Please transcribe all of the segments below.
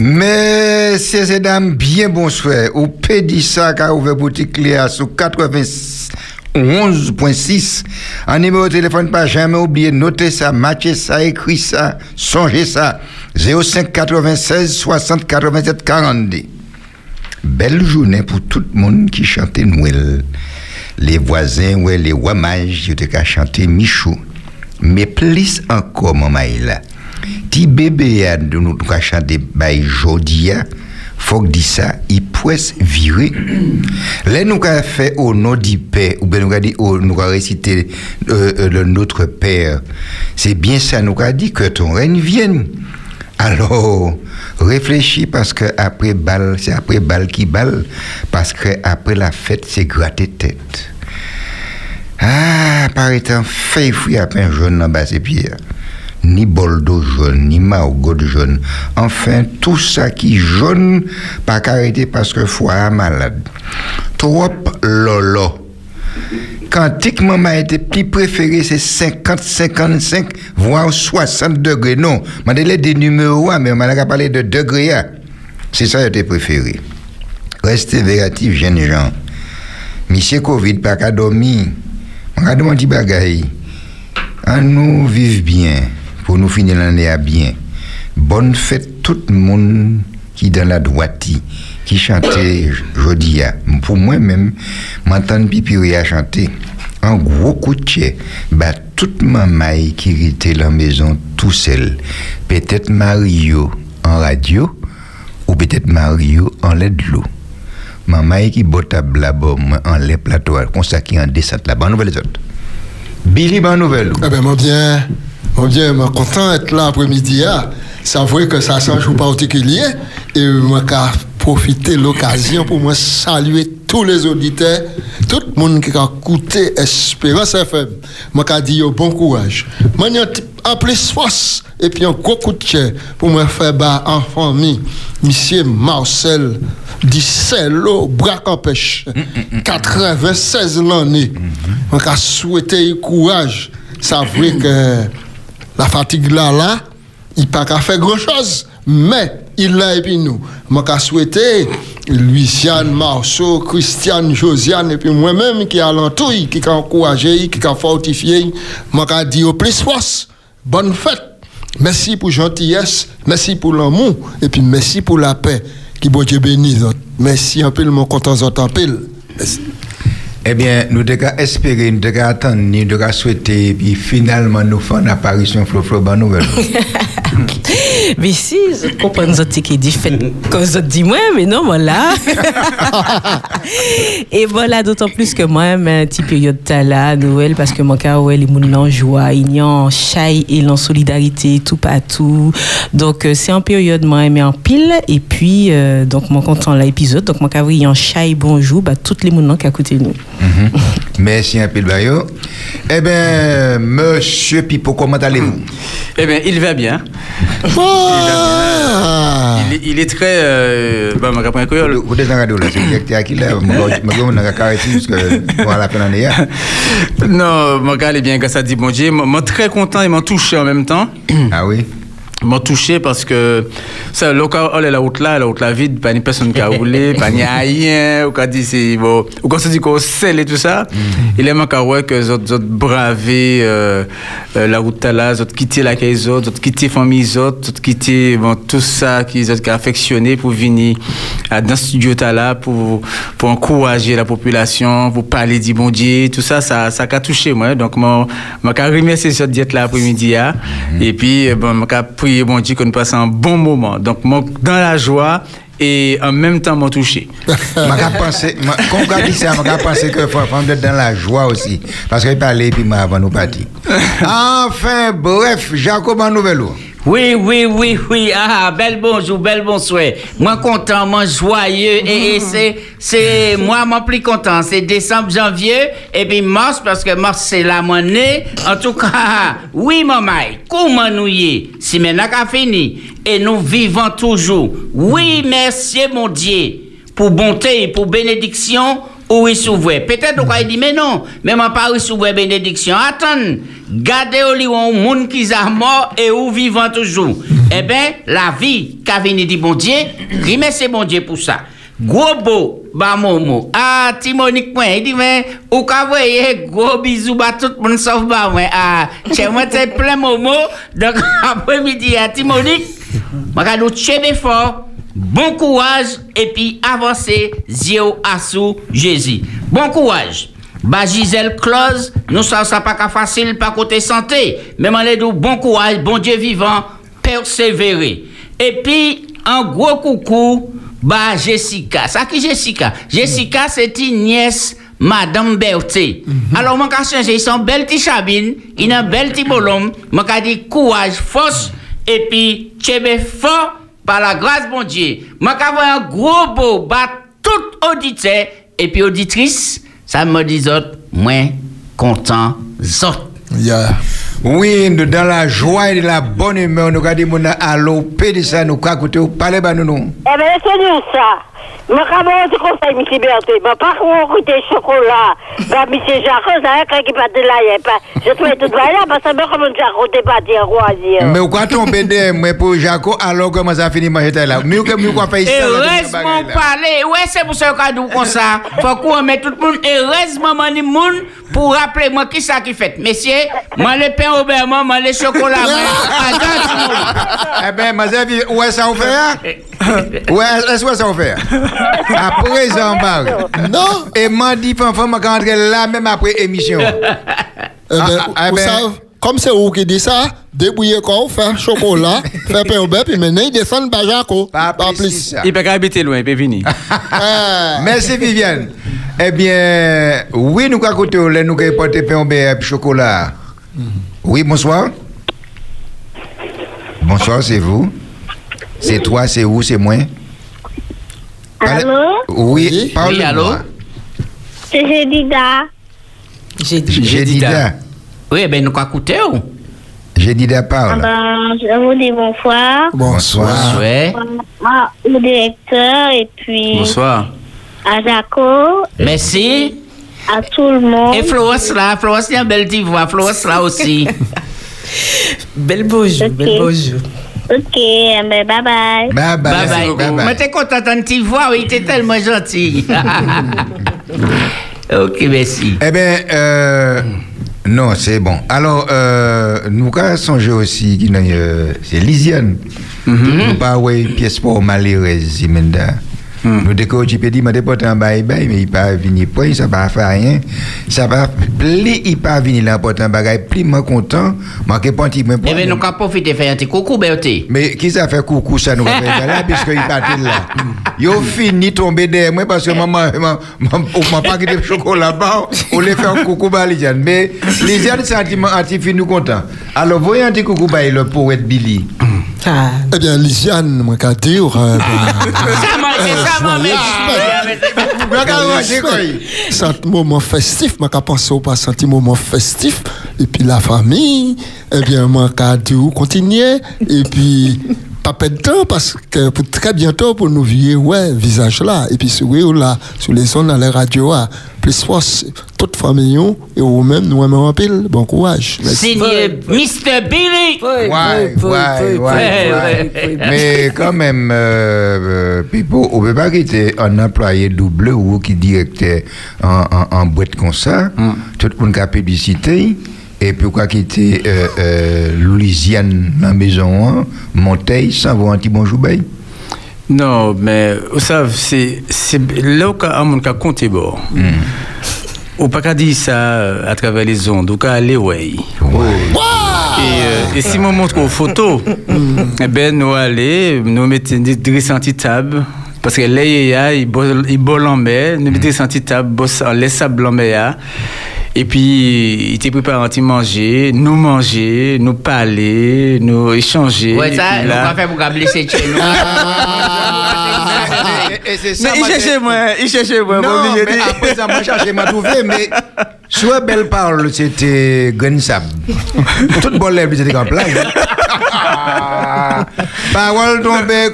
Messieurs et dames, bien bonsoir. Au Pédissa qui a ouvert boutique Léa sous 91.6. Un numéro de téléphone, pas jamais oublier, notez ça, matchez ça, écrit ça, songez ça. 05 96 60 87 42. Belle journée pour tout le monde qui chantait Noël. Les voisins, ouais, les wamages, ils ont chanté Michou. Mais plus encore, maman, là. Ti bébé a de nous ka chanter bay jodia, faut que dit ça, il puisse virer. Là nous ka au nom du Père ou bien nous ka dit au nous ka réciter euh, euh, le notre Père. C'est bien ça nous ka dit que ton règne vienne. Alors, réfléchis parce que après balle, c'est après balle qui balle, parce que après la fête, c'est gratter tête. Ah, par étant fait fouille à pain jaune dans bas ses pieds ni bol d'eau jaune, ni margot jaune. Enfin, tout ça qui jaune, pas qu'arrêter parce que foie malade. Trop lolo. Quand maman était plus préféré, c'est 50, 55, voire 60 degrés. Non, je les des numéros, mais on m'a parlé de degrés. C'est ça qui était préféré. Restez vératifs, jeunes gens. Monsieur Covid, pas qu'à dormir. On a demandé bagaille. À nous vivre bien pour nous finir l'année à bien. Bonne fête tout le monde qui dans la droitie, qui chantait jeudi. Pour moi-même, m'entendre Pipi à chanter. Un gros coup de pied, bah, toute maman qui était la maison tout seul. Peut-être Mario en radio, ou peut-être Mario en lait de l'eau. Maman qui botte à blabom en lait plateau, comme ça en descente là. Bonne nouvelle autres. Billy, bonne nouvelle. Eh ben, mon bien. Mon bien, je suis content d'être là après-midi. Hein. C'est vrai que ça change un particulier. Et je profiter de l'occasion pour moi saluer tous les auditeurs, tout le monde qui a écouté Espérance FM. Je vais dire bon courage. Je en plus force et puis un gros coup de cœur pour me faire bas en famille. Monsieur Marcel en pêche, 96 l'année. Je vais souhaiter courage. Ça vrai que la fatigue là, là, il n'a pas faire grand-chose, mais il l'a et puis nous. Je souhaité Luciane Marceau, Christiane Josiane, et puis moi-même qui a l'entouille, qui a encouragé, qui a fortifié, je dit au plus force, bonne fête. Merci pour gentillesse, merci pour l'amour, et puis merci pour la paix. Qui bon Dieu bénisse. Merci un peu, mon content en pile. Merci. Eh bien, nous devons espérer, nous devons attendre, nous devons souhaiter, et puis finalement, nous faisons une apparition Flo bonne nouvelle. mais si, je comprends ce qui est différent, comme je dis moi, mais non, voilà. et voilà, d'autant plus que moi, un petit période là, Noël, parce que mon cœur, ouais, les gens en joie, ils y en chai et en solidarité, tout partout. Donc, euh, c'est en période, moi, mais en pile, et puis, euh, donc, mon content l'épisode, donc, mon il y en chai, bonjour, bah, toutes les gens qui à côté de nous. Mhm. Merci un peu, Bayo. Eh bien, monsieur Pipo, comment allez-vous? Eh bien, il va bien. il, il, est très. Euh, bah, ma caprin créole. Vous êtes en radio là, c'est à qui là Je vais caressé jusqu'à la fin de l'année. Non, mon gars, est bien, que ça dit bon Dieu. Je suis très content et m'a touché en même temps. Ah oui m'a touché parce que ça le cas oh, la route là la route la vide pas ni personne qui a roulé pas ni rien ou quand dit c'est bon ou quand ça dit qu'on sel et tout ça mm. il aime encore ouais que les autres braver euh, euh, la route là autres quitter la les autres autres quitter famille autres autres quitter bon tout ça qui ont affectionné pour venir à dans studio là pour pour encourager la population pour parler du bon Dieu tout ça ça ça a touché moi donc moi m'a remercier cette diète là après-midi mm. et puis bon m'a prier bon Dieu qu'on passe un bon moment. Donc, dans la joie et en même temps m'a touché. Je pensé, quand on dit ça, je pensé que faut être dans la joie aussi. Parce qu'il parlait puis avant nous partir. Enfin, bref, Jacob en nouvelle. Oui, oui, oui, oui. Ah, bel bonjour, bel bonsoir. Moi content, moi joyeux. Et, c'est, c'est, moi, moi plus content. C'est décembre, janvier, et puis mars, parce que mars, c'est la monnaie. En tout cas, oui, maman, comment nous y Si maintenant qu'a fini, et nous vivons toujours. Oui, merci, mon Dieu, pour bonté, pour bénédiction, ou recevoir. Peut-être qu'on dit, mais non, mais moi pas recevoir bénédiction. Attends, gardez au lit un monde qui est mort et ou vivant toujours. eh bien, la vie qu'a venu dit bon Dieu, remercie bon Dieu pour ça. Gros beau, bah momo. Ah, Timonique, moi, il dit, mais, ou ka voye, gros bisous, bah tout le monde sauf bah, moi. Ah, chez moi, c'est plein momo. Donc, après-midi, à Timonique, moi, ka nous tchebe fort. Bon courage et puis avancez, zéro sous Jésus. Bon courage. Bah Gisèle Close, nous savons ça pas qu'à facile pas côté santé, mais dit bon courage, bon Dieu vivant, persévérer. Et puis un gros coucou bah Jessica. Ça qui Jessica? Jessica c'est une nièce Madame Berthe. Alors, moi, quand changer, ils sont belles petites chabines, ils ont belle petit bolom, moi, dit courage, force, et puis, tchebe fort, par la grâce bon Dieu, moi avoir un gros beau bat tout auditeur et puis auditrice, ça me dit autres, moins content autres. Yeah. Oui, nous, dans la joie et la bonne humeur, nous regardons mon allo, de ça, nous écouter, parlez bah nous. nous. Eh bien, c'est nous ça. Mais comment on te conseille, M. Berthe Mais par contre, on goûte chocolat. Bah, M. Jacques, ça a quand il pas de là, je trouve tout là, parce que moi, comme Jacques, t'es pas dire quoi dire. Mais pourquoi tomber de moi pour Jacques, alors comment ça finit manger là Mieux que mieux ici. Heureusement parler, ouais, c'est pour ça qu'on dit comme ça. Faut qu'on mette tout le monde, heureusement, mon monde, pour rappeler moi qui ça qui fait. Messieurs, moi le pain au beurre, moi le chocolat, moi. Eh ben, ma vie, où est-ce ça vous fait Ouais, est-ce que ça vous fait? Après, ça en Non. Et m'a dit, fanfan, m'a rentrer là même après émission. Eh ben, Ah, eh vous ben- savez, comme c'est vous qui dit ça, débrouillez quoi, faire chocolat, faire pain au beurre, puis maintenant il descend par Jaco. Pas Pas plus. Il peut pas habiter loin, il peut venir. Ah. Merci Viviane. Eh bien, oui, nous avons côté, nous avons porté pain au beurre et chocolat. Oui, bonsoir. Bonsoir, c'est vous. C'est toi, c'est vous, c'est moi? Parlez- Allô? Oui, Oui. parle Oui, allô? C'est Jedida. Jedida. Oui, ben nous quoi écouter ou? J'ai dit Ah parle. ben, je vous dis bonsoir. Bonsoir. Ouais. Moi, au directeur et puis Bonsoir. à Jaco, Merci. à tout le monde. Et Florence là, Florence il y a une belle voix, Florence là aussi. Belle bonjour, Ok. belle bonjour. Ok, mais bye bye. Bye bye. Bye bye. bye, bye. Mais t'es content d'une petite voix, oui, t'es tellement gentil. ok, merci. Eh bien, euh, non, c'est bon. Alors, euh, nous avons songé aussi, euh, c'est Lisiane. Nous pas ouais pièce pour malheureuse, Simenda. Nous décorons, tu peux dire, mais pas en bas, mais il pas venir point, ça va faire rien. Ça va, plus il pas venir là pour un bagage, plus moi content, moi qui pas Eh bien, nous avons profité de faire un petit coucou, Bertie. mais qui ça fait coucou ça nous va faire là puisque il parti là. Yo fini tomber derrière moi parce que maman maman m'a pas quitté le chocolat bas, on les fait un coucou ba Lisiane mais Lisiane sentiment anti fin nous content. Alors voyez un petit coucou ba le poète Billy. Ah, Eh bien, Lisiane, moi, qu'à dire, euh, Ça m'a c'est un moment festif, moi, qu'à penser au passé, un moment festif, et puis la famille, eh bien, moi, qu'à dire, continuer, et puis, pas perdre de temps, parce que pour très bientôt, pour nous vivre, ouais, visage là, et puis, oui, là, sur les sons dans les radios, ah, plus force, toute famille, et vous-même, nous aimons en pile, bon courage. Signé Mr. Billy. Ouais, ouais, ouais, ouais. Mais quand même, euh, euh, Pipo, on ne peut pas quitter un employé double ou qui directeur en, en, en boîte comme ça. Tout le monde a publicité. Et puis, quoi quitter euh, euh, Louisiane, la maison, hein, Monteil, sans voir un petit bonjour, ben. Non, mais vous savez, c'est c'est là où on a compté bon. Ou pas qu'à dire ça euh, à travers les ondes, qu'à aller ouais. Et, euh, et si on montre aux photos, eh ben nous aller, nous mettons des anti-table. Parce que là, il y a, il bol en mer, nous mettons des anti-table, bosse en laisse sable en mer. Et puis, il était préparé à manger, nous manger, nous parler, nous échanger. Ouais, ça, nous pas fait pour blesser chez nous. Mais il cherchait moi, il cherchait moi. Non, mais de- après ça, moi, cherché, m'a trouvé, mais soit belle parole, c'était Gunsab. Toute bonne lèvre, c'était en plage. Parole tombée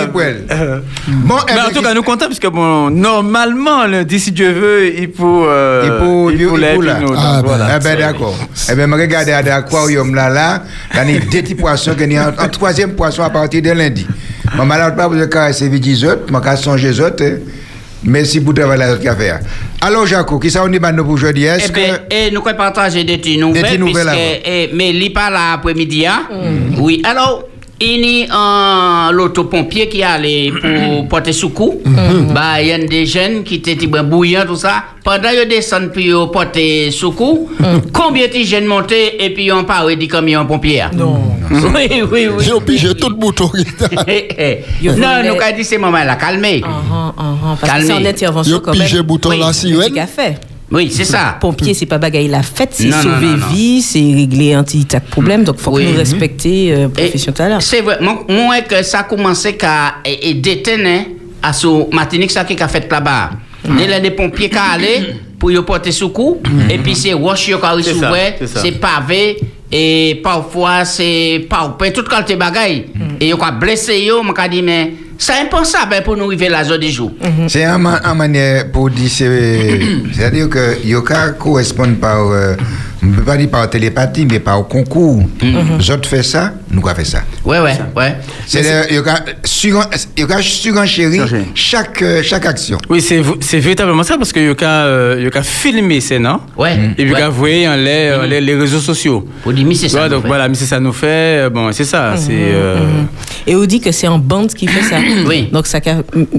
les poêles. Euh, Bon, eh Mais en tout cas, nous comptons, puisque bon, normalement, lundi, si Dieu veut, il peut. euh, Il peut- il là. donc Ah, ben, voilà. Eh ben d'accord. Eh ben, je regarde à l'aquarium là, là, il y a des petits poissons qui sont en, en troisième poisson à partir de lundi. Je ne malade pas pour caresser vite les autres, je vais songer autres. hein. Merci pour travailler la autre affaire. Alors, Jaco, qui ça on dit maintenant pour aujourd'hui? Eh Est-ce ben, que. eh, nous pouvons partager des petites nouvelles, petites nouvelles eh, mais il pas là après-midi. hein? Oui, alors, il y a un l'autopompier qui allait pour porter secours. Bah, il y a des jeunes qui étaient bouillants, tout ça. Pendant qu'ils descendent ils porter secours, combien de jeunes montaient et puis ils ont parlé du camion pompier? Non. Oui, oui, oui. J'ai obligé tout le bouton. Eh, eh. Non, nous avons dit ces moments-là, calmez. Ah, ah, ah, Parce que c'est en intervention quand même. pigé bouton Oui, la C'est sirène. Oui, c'est ça. Pompier, c'est pas bagaille la fête, c'est sauver non, non. vie, c'est régler un petit tas de problèmes. Donc, faut Oui. que nous respecter euh, profession tout à l'heure. C'est vrai, moi, moi que ça a commencé à et, et détenir à ce Martinique, ça qui a fait là-bas? Mm. Il y a des pompiers qui allaient pour y porter secours, et puis c'est roche qui a C'est pavé, et parfois c'est paupin, toute qualité bagaille. Mm. Et ils ont blessé, yo, m'a dit, mais c'est impensable pour nous arriver la zone du jour. C'est un, ma- un manière pour dire, c'est- c'est-à-dire que Yoka correspond par, euh, on ne peut pas dire par télépathie, mais par concours. Les autres font ça, nous avons fait ça. Ouais, ouais, ouais. C'est Yoka surenchéri Surenchéri. chaque, euh, chaque action. Oui, c'est c'est véritablement ça, parce que Yoka euh, Yoka filmé, c'est non Ouais. Et puis, ouais. vous voyez en les, en les, les réseaux sociaux. Pour dire, mais c'est ça. Ouais, donc fait. voilà, mais c'est ça nous fait. euh, Bon, c'est ça. C'est. euh, Et on dit que c'est en bande qui fait ça. Oui. Donc, ça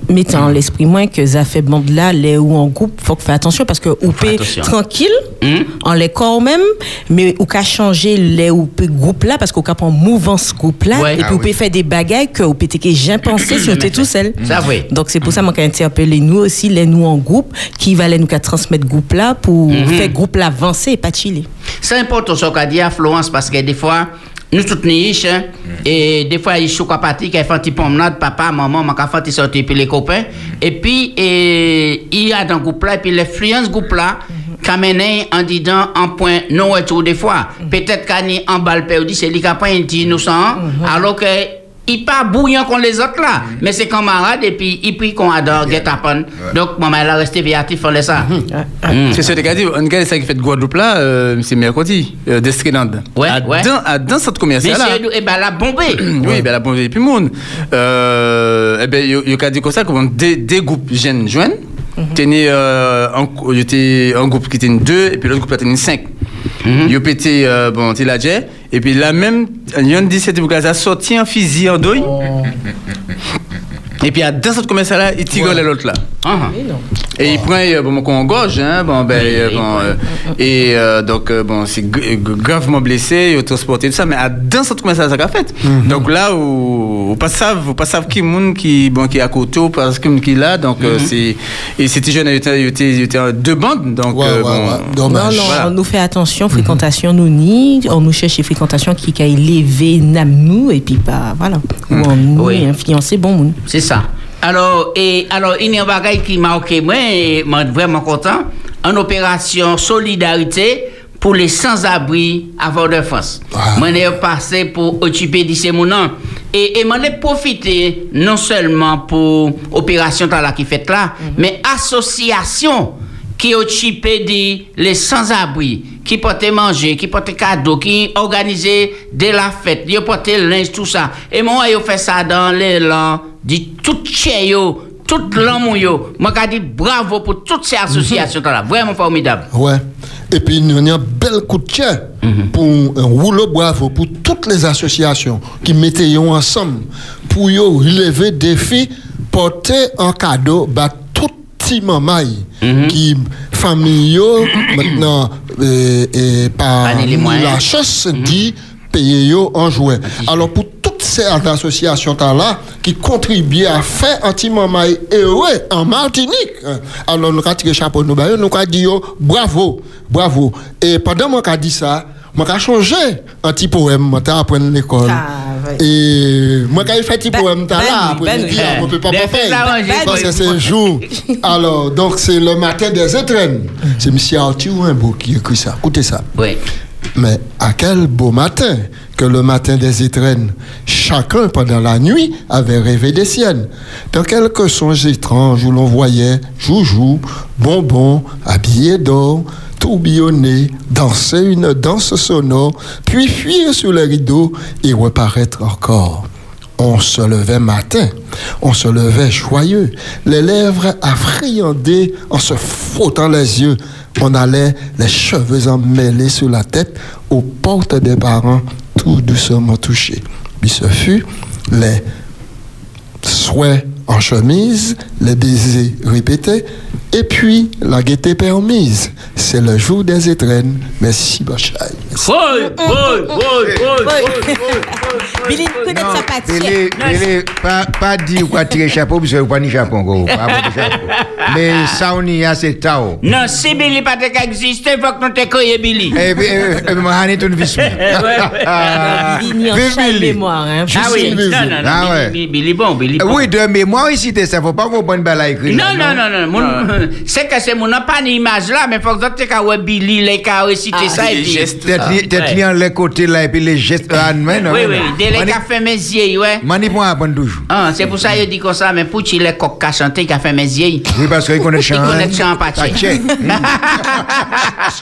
met en l'esprit moins que ça fait bande là, les ou en groupe, faut que faire attention parce que peut attention. tranquille, Mhm. en les corps même, mais ou qu'à changer les ou groupe là parce qu'on peut en mouvance groupe là, Ouais. et puis Ah on oui. peut faire des bagailles que ou peut que j'ai pensé était tout seul. Ça, oui. Donc, c'est pour ça qu'on a interpellé nous aussi, les nous en groupe, qui valaient nous qu'à transmettre groupe là pour faire groupe là avancer et pas chiller. C'est important ce qu'a dit à Florence parce que des fois, nous toutes niches, hein, et des fois, ils sont capables de faire un petit promenade, papa, maman, ma fait ils sortent puis les copains. Et puis, et, il y a dans le groupe là, et puis l'influence groupe là, qu'a mené en disant en point non retour des fois. Peut-être qu'à ni en balle perdu, c'est lui qui a pas un petit innocent, alors que il pas bouillant comme les autres là, mais c'est camarade et puis il prie qu'on adore get happen. Donc maman elle a resté viatif on laisse ça. Mm. C'est ce que tu as dit. On regarde ça qui fait de Guadeloupe là, euh, c'est mercredi, euh, d'Estreland. Ouais, à ouais. Dans, à dans cette commerciale là. Monsieur, eh ben la bombée. Oui, ben la bonne et puis monde. Euh, eh ben, il y a dit comme ça, comme des, des groupes jeunes joignent. Tenez, euh, un, un groupe qui était une deux, et puis l'autre groupe qui était une cinq. Il y a pété, euh, bon, il a déjà, et puis là même, il y a un 17 vous a sorti un fusil en douille. Et puis, à dans cette commerciale là, il tire l'autre là. Ah, Et il prend euh, bon, mon gorge, hein, bon, ben, euh, bon, euh, et euh, donc, euh, bon, c'est gravement blessé, il a transporté tout ça, mais à, dans cette commerciale, ça qu'a fait. Donc là, où, où pas savent, vous pas qui monde qui, bon, qui est à côté, ou parce que qui est là, donc, euh, c'est, et c'était jeune, il était, il était, il était en deux bandes, donc, Ouais, euh, ouais, bon, ouais. Non, Dommage. non, Voilà. on nous fait attention, fréquentation nous nie, on nous cherche fréquentation qui a élevé nam nous, et puis pas, voilà, ou en nous, Oui. influencer bon monde. c'est ça. Alors, et, alors, il y a un bagage qui m'a marqué moi, et moi vraiment content, une opération solidarité pour les sans-abri à Fort-de-France. Ah. Moi, j'ai passé pour occuper de ces mounons. Et, et moi, j'ai profité non seulement pour opération la qui fait là, mais association qui occupait les sans-abri, qui portait manger, qui portait cadeau, qui organisait de la fête, qui portait linge, tout ça. Et moi, j'ai fait ça dans l'élan, dit tout chez yo, tout l'amour yo. Moi, j'ai dit bravo pour toutes ces associations là, vraiment formidable. Ouais. Et puis, nous avons un bel coup de chien pour un rouleau bravo pour toutes les associations qui mettaient ensemble pour yo relever des défis, porter un cadeau, tout petit maman qui famille yo, maintenant, euh, et par la chasse dit payer yo en jouet. Alors, pour toutes ces associations là qui contribuent à faire maman heureux en Martinique. hein. Alors, nous avons tiré chapeau, nous nous avons dit bravo, bravo. Et pendant que j'ai dit ça, moi j'ai changé un petit poème, appris à l'école. Ah. Et moi j'ai fait un petit Ben- poème, t'as là, ben- après ben- midi, on ne peut pas Ben, faire. Parce que ben- c'est un jour. Alors, donc c'est le matin des étrennes. C'est M. Arthur Rimbaud qui écrit ça. Écoutez ça. Oui. Mais à quel beau matin que le matin des étrennes, chacun pendant la nuit avait rêvé des siennes. Dans quelques songes étranges où l'on voyait Joujou, Bonbon, habillé d'or, tourbillonner, danser une danse sonore, puis fuir sous les rideaux et reparaître encore. On se levait matin, on se levait joyeux, les lèvres affriandées en se frottant les yeux. On allait les cheveux emmêlés sur la tête aux portes des parents, tout doucement touchés. Puis ce fut les souhaits en chemise, les baisers répétés, et puis la gaieté permise. C'est le jour des étrennes. Merci, Bachai. Boy, boy, boy, Billy, connaît sa patte. Billy, Billy, pas, pas dire quoi tirer chapeau, parce que vous pas ni chapeau. Mais ça, on y a, c'est tao. Non, si Billy pas existé, il faut que nous te croyions Billy. Et puis, euh, euh, moi, on est une vis. Ah, Vive Billy. mémoire. Hein. Ah oui, Billy. non, non, non, Ah. Billy, bon, Billy. Oui, de mémoire, ici, ça, faut pas qu'on prenne balle à écrire. Non, non, non, non. C'est que c'est mon n'a pas d'image là, mais faut que tu aies Billy, les cas réciter Ah, ça et les puis. gestes. Peut-être li- Ouais. en les côtés là, et puis les gestes. Ah, non, non, Oui, oui, dès les qu'a fait mes yeux, ouais. Mani pour apprendre toujours. Ah, c'est pour ça qu'il dit comme ça, mais pour qu'il les coq qu'a chanté, qu'a fait mes yeux. Oui, parce qu'il connaît chant. Il connaît chant en pâtier. Pâtier.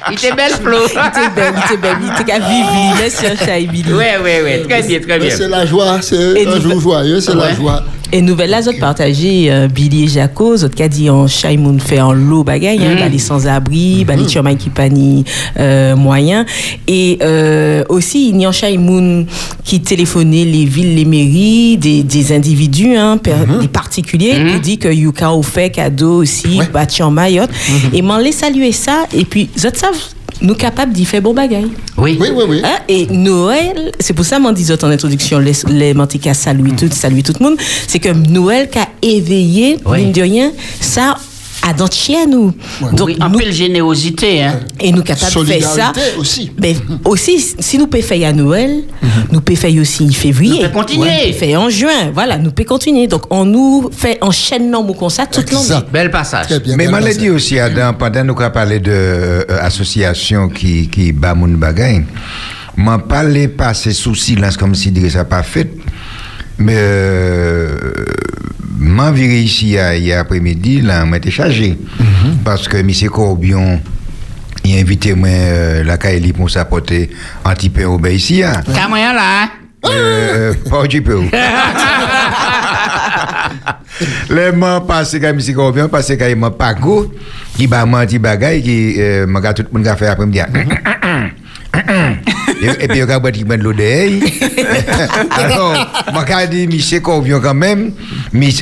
Il était belle, Flo. Il était belle, il était belle, il était qu'à vivre, merci en chai, Billy. Oui, oui, oui, très bien, très bien. C'est la joie, c'est un jour joyeux, c'est la Ouais. joie. Et nouvelle là, autres partagé euh, Billy et Jaco, autres qui a dit en chai moun fait en lot bagaille, hein, bah, les sans-abri, bah, les chomay qui pas ni euh, moyen. Et euh, aussi, il y a en chai moun qui téléphonait les villes, les mairies, des, des individus, hein, per- des particuliers, pour dire que Yuka a fait cadeau aussi, Ouais. en Mayotte. Et m'en les saluer ça, et puis, autres savent, nous capables d'y faire bon bagaille. Oui. Oui, oui, oui. Hein? Et Noël, c'est pour ça, m'en disais en introduction, les, les mantiques saluer tout, saluer tout le monde, c'est que Noël qui a éveillé, Oui. mine de rien, ça a dans chien nous. Donc, oui, en nous, peu de générosité, hein. et nous capables de faire ça. Aussi. Mais aussi, si nous pouvons faire à Noël, nous pouvons faire aussi en février. Nous pouvons continuer. Nous pouvons faire en juin. Voilà, nous pouvons continuer. Donc, on nous fait enchaîne non comme ça toute l'année. Bel passage. Très bien. Mais belle je l'ai pensée. dit aussi, Adam, pendant nous avons parlé de euh, qui, qui bat mon bagay, m'en parler passer sous silence comme si dire ça pas fait. Mais euh, m'en viré ici hier après-midi, là, m'étais chargé. Parce que M. Corbion, il a invité moi euh, la Kaeli pour s'apporter anti-pain au ici. hein. T'as moyen là, hein? Euh, pas un petit peu. Les gens passent quand M. Corbion, parce qu'il m'a pas go, qui m'a menti bagay, qui euh, m'a tout le monde a fait après-midi. Et, puis, il y a un de. Alors, m'a dit, M. Corbion quand même,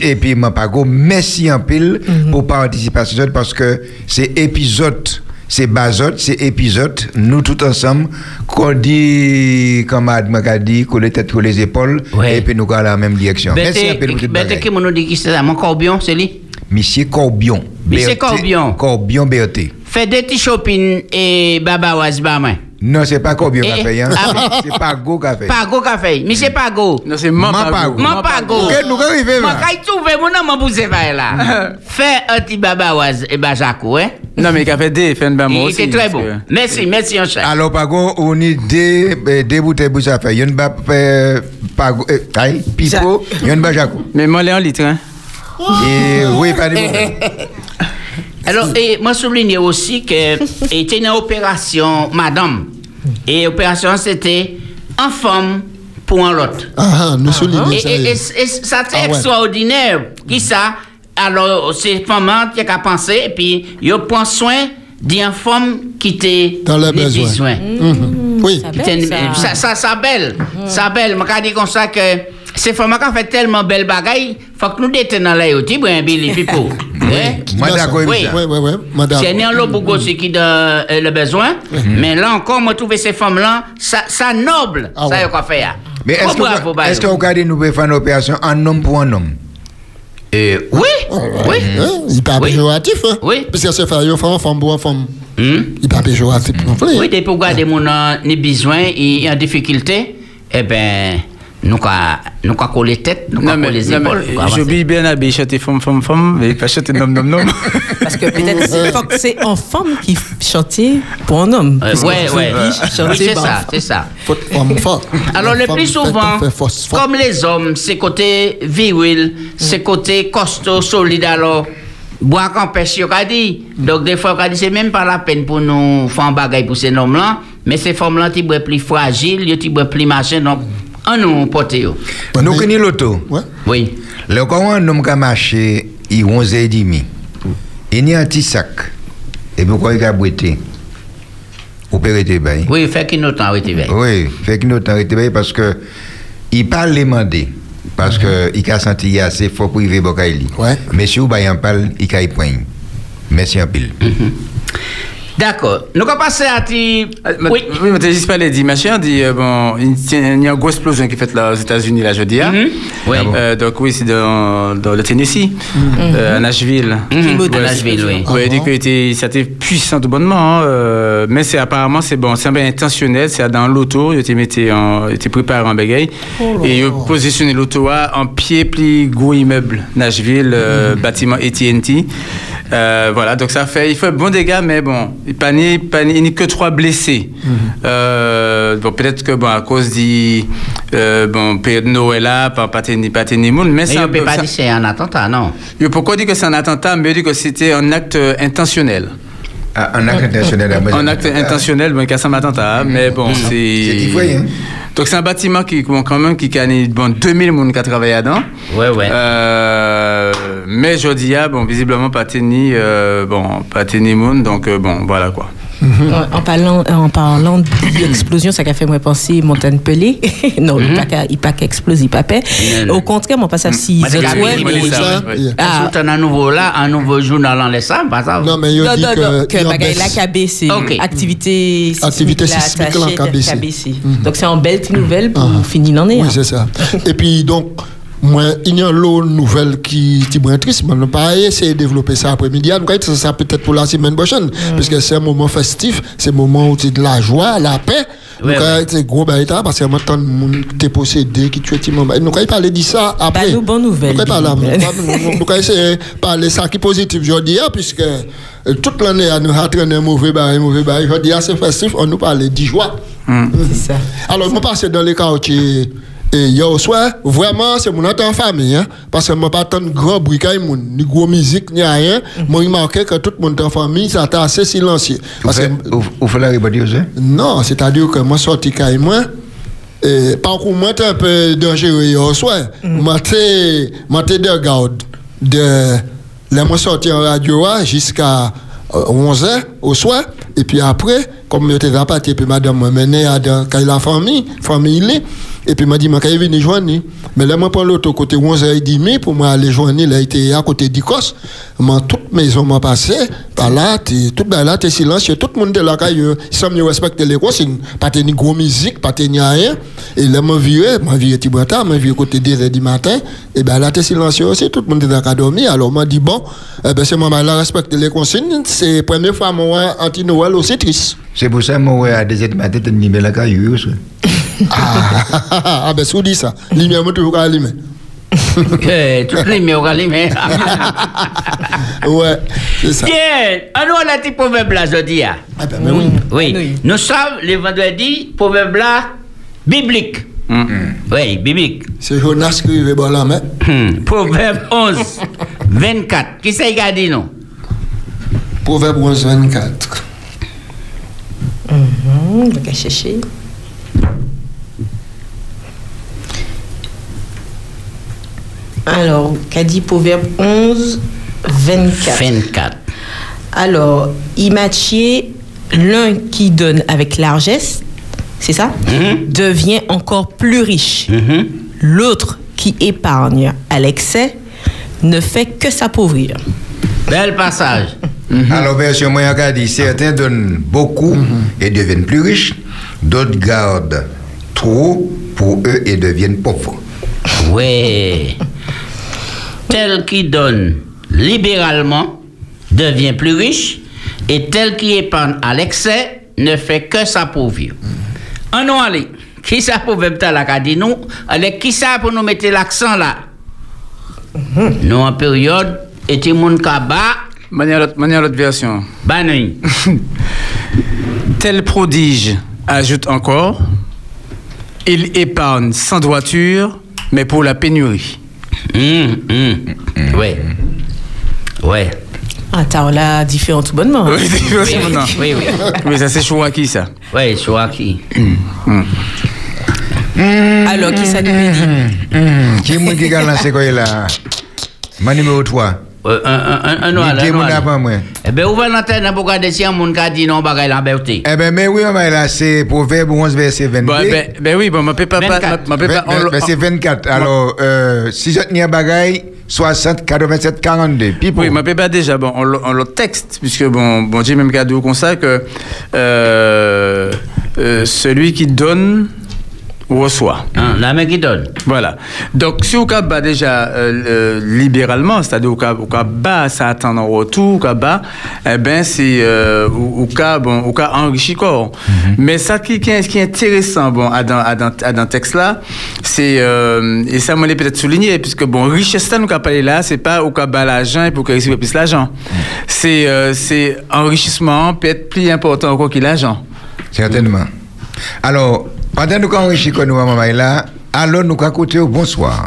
et puis m'a pas go, merci en pile pour participer à ce jeu, parce que c'est épisode. C'est bazote, c'est épisode, nous tous ensemble, qu'on dit, comme Adma a dit, qu'on les têtes sur les épaules, Ouais. et puis nous allons dans la même direction. Merci un peu pour bagaille. qui m'en dit qui c'est? Mon corbion, c'est lui? Monsieur Corbion. Monsieur BRT. Corbion. Corbion BRT. Fais des petits shopping et baba was ba moi. Non, c'est pas Corbion qui a Eh, fait, hein. ah, C'est pas Go qui a fait. Pago qu'a fait. Monsieur Pago. Non, c'est Mampago. Mampago. Pago. Ok, nous arrivons Mon là? kay trouve mon nom mon fa là. Fais un petit baba was et ba Jaco, hein? Non, mais il a fait des Il moi aussi. était très bon. Merci, merci en chat. Alors, contre, on euh, deux bouteilles pour ça y a une bas, euh, Pago, aïe, Pipo, il y a une bas Jaco. Mais moi, les en litre, hein. Et oui, pas de Alors, et moi souligne aussi que était une opération madame. Et opération c'était en forme pour un lot. Ah, ah, nous soulignons Et, ça. et- et- et ça c'est Ah ouais. extraordinaire. Qui ça? Alors, c'est femme qui a pensé, et puis, il prend soin d'une femme qui était Dans les besoins. Mhm. Oui. Ça belle, ça. ça, ça, ça belle. Ça belle. Je dis comme ça que ces femmes qui ont fait tellement belle bagaille, faut que nous détenons là, tu vois, Billy Pipo. Hein? Moi, d'accord avec Oui. ça. Oui, oui, oui. Madame. C'est né en lobo aussi qui a le besoin. Mais là encore, moi, trouve ces femmes-là, ça, ça noble. Ah ça, ouais. y a quoi faire. Mais est-ce Oh, que, vous regardez, nous faire une opération en homme pour un homme? Euh, oui, oui. Hein, Il n'est pas Oui. péjoratif. Hein? Oui. Parce que c'est faire une femme, femme, pour femme. Hmm? Il n'est pas péjoratif non plus. Oui, depuis que regarder mon euh, besoin et en difficulté, eh ben, nous quoi nous coller tête, nous mais, coller les non, mais épaules. j'oublie bien à chanter femme, femme, femme, mais pas chanter nom, nom, nom. Parce que peut-être que c'est en femme qui chantait pour un homme. Euh, Oui, chanter c'est ça, c'est ça. Faut femme forte. Alors, le plus souvent, comme les hommes, c'est côté viril, c'est côté costaud, solide, alors, boire qu'en pêche, yo dit. Donc, des fois, on dit, c'est même pas la peine pour nous faire un bagage pour ces hommes-là, mais ces femmes-là, ils boivent plus fragiles, ils boivent plus machin, donc, on nous porte yo. Nous connaissons l'auto. Ouais. Oui. Le quand un homme qui a marché, il 11 et demi. Il y a un petit sac. Et pourquoi il a boité Ou peut être bail. Oui, fait qu'il nous temps, oui, tu veux. Oui, fait que nous t'en été parce que il parle les mandés. Parce que il a senti qu'il y a assez fort pour y vivre. Ouais. Mais si il a y point. Merci en pile. D'accord. Nous allons passer à ti. Oui, oui, mais t'as juste parlé dit machin, dit euh, bon, il y a une grosse explosion qui est faite là aux États-Unis là jeudi. hein. Mhm. Oui. Euh, donc oui, c'est dans, dans le Tennessee, euh, à Nashville. Mhm, de Nashville, oui. Oui, il dit que était- ça a été puissant tout bonnement, hein, euh, mais c'est apparemment c'est bon, c'est bien intentionnel, c'est dans l'auto, il était en, préparé en bagaille et il a positionné l'auto en pied pli gros immeuble Nashville, euh, bâtiment AT&T. Euh, voilà, donc ça fait, il fait bon dégâts, mais bon, il ni, ni que trois blessés. Euh, bon, peut-être que bon à cause du euh, bon période de Noël là, pas pas tenir monde, mais Mais ça on ne peut pas ça- dire que c'est un attentat, non. Yo, pourquoi dire que c'est un attentat, mais dit que c'était un acte euh, intentionnel. Ah, Un acte intentionnel. Un acte intentionnel, bon, qui a un attentat, hein, mais bon, c'est. C'est citoyen. Donc c'est un bâtiment qui, bon, quand même, qui gagne bon, 2000 personnes qui travaillent dedans. Ouais, ouais. Euh, mais je dis, ah, bon, visiblement, pas tenu, euh, bon, pas tenu monde, donc euh, bon, voilà quoi. En parlant, en parlant d'explosion, ça a fait moi penser Montagne Pelé. non, il pas qu'à- il pas qu'à exploser, il pas paix. Au contraire, moi, pas ça si oui, oui. Ah. Un nouveau là, un nouveau journal en laissant, pas ça? Non, mais il Non, dit que. que il y a bagaille là baisse. qui a baissé. Ok. Activité Activité sismique là, qui a baissé. Donc c'est en belle nouvelle pour Ah. finir l'année. Oui, hein. c'est ça. Et puis, donc, moi, il y a l'autre nouvelle qui est triste. mais pas essayé de développer ça après-midi. Va ça, ça peut-être pour la semaine prochaine. Parce que c'est un moment festif, c'est un moment où tu de la joie, la paix. Ouais, Donc, ouais. c'est gros baïta parce qu'il y a tant de monde qui est possédé, qui tue Timon. Nous allons parler de ça après. Bah, nous, bonne nouvelle, Nous nous- nous- nous essayer de parler de ça qui est positif aujourd'hui, hein, puisque euh, toute l'année, nous entraîner un mauvais bail, mauvais bail. Aujourd'hui, c'est festif, on nous parle de joie. C'est ça. Alors, je passe dans les quartiers. Et hier soir, vraiment, c'est mon en famille. Hein, parce que je pas tant de grand bruit, ni gros musique, ni rien. Moi, il marquait que tout le monde en famille, ça était assez silencieux. Vous Parce que, vous- faites la aussi non, c'est-à-dire que moi, sorti quand moi, et par contre, moi, j'étais un peu dangereux hier soir. Moi, j'étais moi, j'étais de garde. De, là, moi, sorti en radio jusqu'à 11h au soir. Et puis après, comme j'étais dans parti, puis madame m'a mené à la famille, famille. Et puis m'a dit, je vais venir joindre. Mais là, moi, prends l'autre côté 11h30 pour moi aller joindre. A été à côté d'Icos. Moi, toute maison m'a passé. Par là, tout ben là, t'es silencieux. Tout le monde est là, il semble respecter les consignes. Pas tenir gros musique, pas tenir rien. Et là, m'a viré, m'a viré Tibrata, m'a viré côté 2h du matin. Et ben là, t'es silencieux aussi. Tout le monde est là, qu'à dormir. Alors, m'a dit, bon, eh ben, c'est moi, là, respecter les consignes. C'est la première fois, moi, anti-Noël aussi triste. C'est pour ça que moi, à des heures matin, je me la caillou. ah, ah, ben, sous dit ça. Lumière, moi, toujours allumée. Eh, Toutes les mieux, mais. Ouais, c'est ça. Bien, on nous a dit proverbe là, je dis. ah. Ah, ben, mais oui. Oui, Oui. nous sommes les vendredis, proverbe là, biblique. Oui, biblique. C'est Jonas qui arrive bon là, mais. Hmm. Proverbe 11, 24. Qui c'est qui a dit non? Proverbe 11, 24. Alors, qu'a dit Proverbe 11, 24. 24. Alors, imaginer l'un qui donne avec largesse, c'est ça, devient encore plus riche. Mhm. L'autre qui épargne à l'excès ne fait que s'appauvrir. Bel passage. Alors, version moyen dit certains donnent beaucoup et deviennent plus riches, d'autres gardent trop pour eux et deviennent pauvres. Oui. Tel qui donne libéralement devient plus riche et tel qui épargne à l'excès ne fait que s'appauvrir. En nous aller. Qui ça pour même là qu'a dit nous? Allez, qui ça pour nous mettre l'accent là? Nous en période mon kaba Manière l'autre manière l'autre version. banani. Tel prodige, ajoute encore, il épargne sans droiture, mais pour la pénurie. Hum, hum. Ouais. Ouais. Attends, là, différent tout bonnement. Oui, c'est Oui, maintenant. oui, oui. Mais ça, c'est Chouaki, ça? Je vois qui? Alors, qui ça nous dit? Qui est qui a lancé quoi là? Ma numéro 3. Euh, un, un, un, un noir, Qui est un mon noir. avant moi Eh ben, ouvre l'antenne pour regarder si un monde qui a dit non, bagaille la berté. Eh ben, mais oui, mais là, c'est Proverbe 11, verset 22. Bon, ben, ben oui, bon, ma peut pas, pas, 24. ma peut pas, Vingt- on- ben, c'est 24. Alors, euh, si je tiens bagaille, 60, 87, 42. Puis pour. Oui, ma peut pas déjà, bon, on, le- on le texte, puisque bon, bon, j'ai même cadeau comme ça que euh, euh, celui qui donne reçoit. Hein, la main qui donne. Voilà. Donc, si au cas bas déjà euh, euh, libéralement, c'est-à-dire au cas, au cas bas, ça attend en retour, au cas bas, eh ben c'est euh, cas bon, au cas enrichi corps. Mais ça qui, qui, est, qui est intéressant bon à dans à dans, à dans texte là, c'est euh, et ça moi l'ai peut-être souligné puisque bon richesse là nous qu'a parlé là, c'est pas au cas bas l'argent et pour qu'il receive plus l'argent. C'est euh, c'est enrichissement peut être plus important encore que l'argent. Certainement. Alors, Pendant nous qu'on enrichit nous maman Maïla, alors nous écouter bonsoir.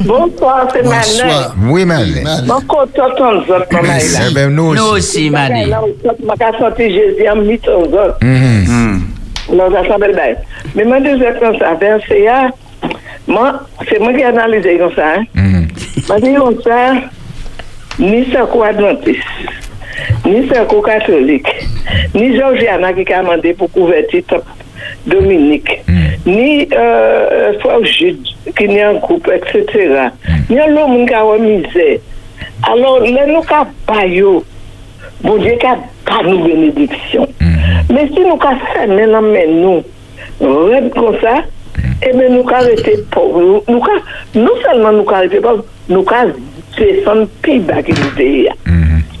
Bonsoir, c'est Malé. Bonsoir. Oui, Malé. Bon côté ton zot maman Maïla. Eh ben nous aussi. Nous aussi Malé. Ma ka senti Jésus en mit ton zot. Hmm. Non, ça s'appelle bien. Mais moi deux heures comme ça, vers CA, moi, c'est moi qui analyse comme ça. Hein? Hmm. Moi dis comme ça, ni ça quoi adventiste. Ni ça quoi catholique. Ni Georgiana qui a demandé pour couvertir Dominique, ni euh, Frère Jude qui n'est en groupe, etc. Ni l'homme qui a remisé. Alors, là, nous avons pas yo. Bon Dieu, qui a pas nous bénédiction. Mais si nous avons fait maintenant, nous, rêve comme ça, et bien nous avons été pauvres. Nous, avons- non seulement nous avons été pauvres, nous avons descendu plus bas que nous étions.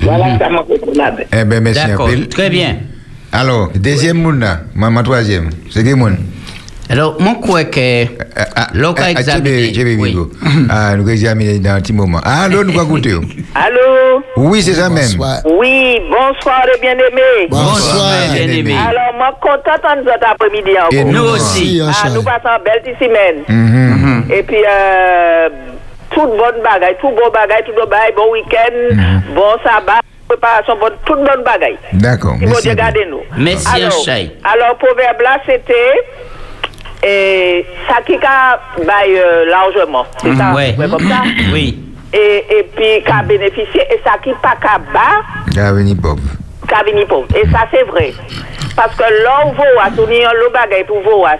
Voilà, ça m'a compris là. Eh ben, merci un D'accord, très bien. Alors, deuxième monde là, maman troisième. C'est qui monde Alors, mon crois que l'on a examiné. J'ai Oui. Bigo. Ah, nous examiner dans un petit moment. Alors, nous allons écouter. Allô Oui, c'est ça même. Oui, bonsoir les bien-aimés. Bonsoir. bien aimé. Alors, moi, content de cet après-midi encore. Nous nous aussi. Ah, nous passons une belle semaine. Mhm. Et puis, euh, toute bonne bagaille, tout bon bagaille, tout bon bagaille, bon week-end, bon sabbat, préparation, bon, toute bonne bagaille. D'accord. Il faut Merci. Dieu garder nous. Merci, alors, alors, proverbe là, c'était et ça qui a bail euh, largement. C'est ça? Ouais. Ouais, comme ça. Oui. Et, et puis, qui a bénéficié, et ça qui pas qu'à bas, Bob. Kavini pauvre. Et ça, c'est vrai. Parce que l'on voit, on y a le bagay pour voir.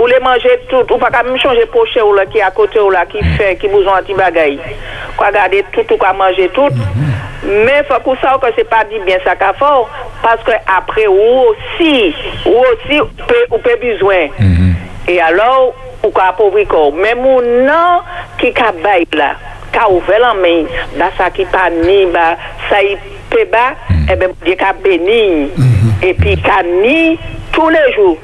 Ou les manger tout, ou pas même changer poche ou là qui est à côté ou là qui fait, qui un petit bagay. Quoi garder tout, ou quoi manger tout. Mais faut qu'on sache que c'est pas dit bien ça qu'a fort. Parce que après, ou aussi, ou aussi, ou peut, ou besoin. Et alors, ou quoi appauvrir corps. Mais mon nom qui qu'a bail là, qu'a ouvert la main, bah ça qui pas ni, bah ça y peut bas, eh ben, Dieu qu'a béni. Et puis qu'a ni tous les jours.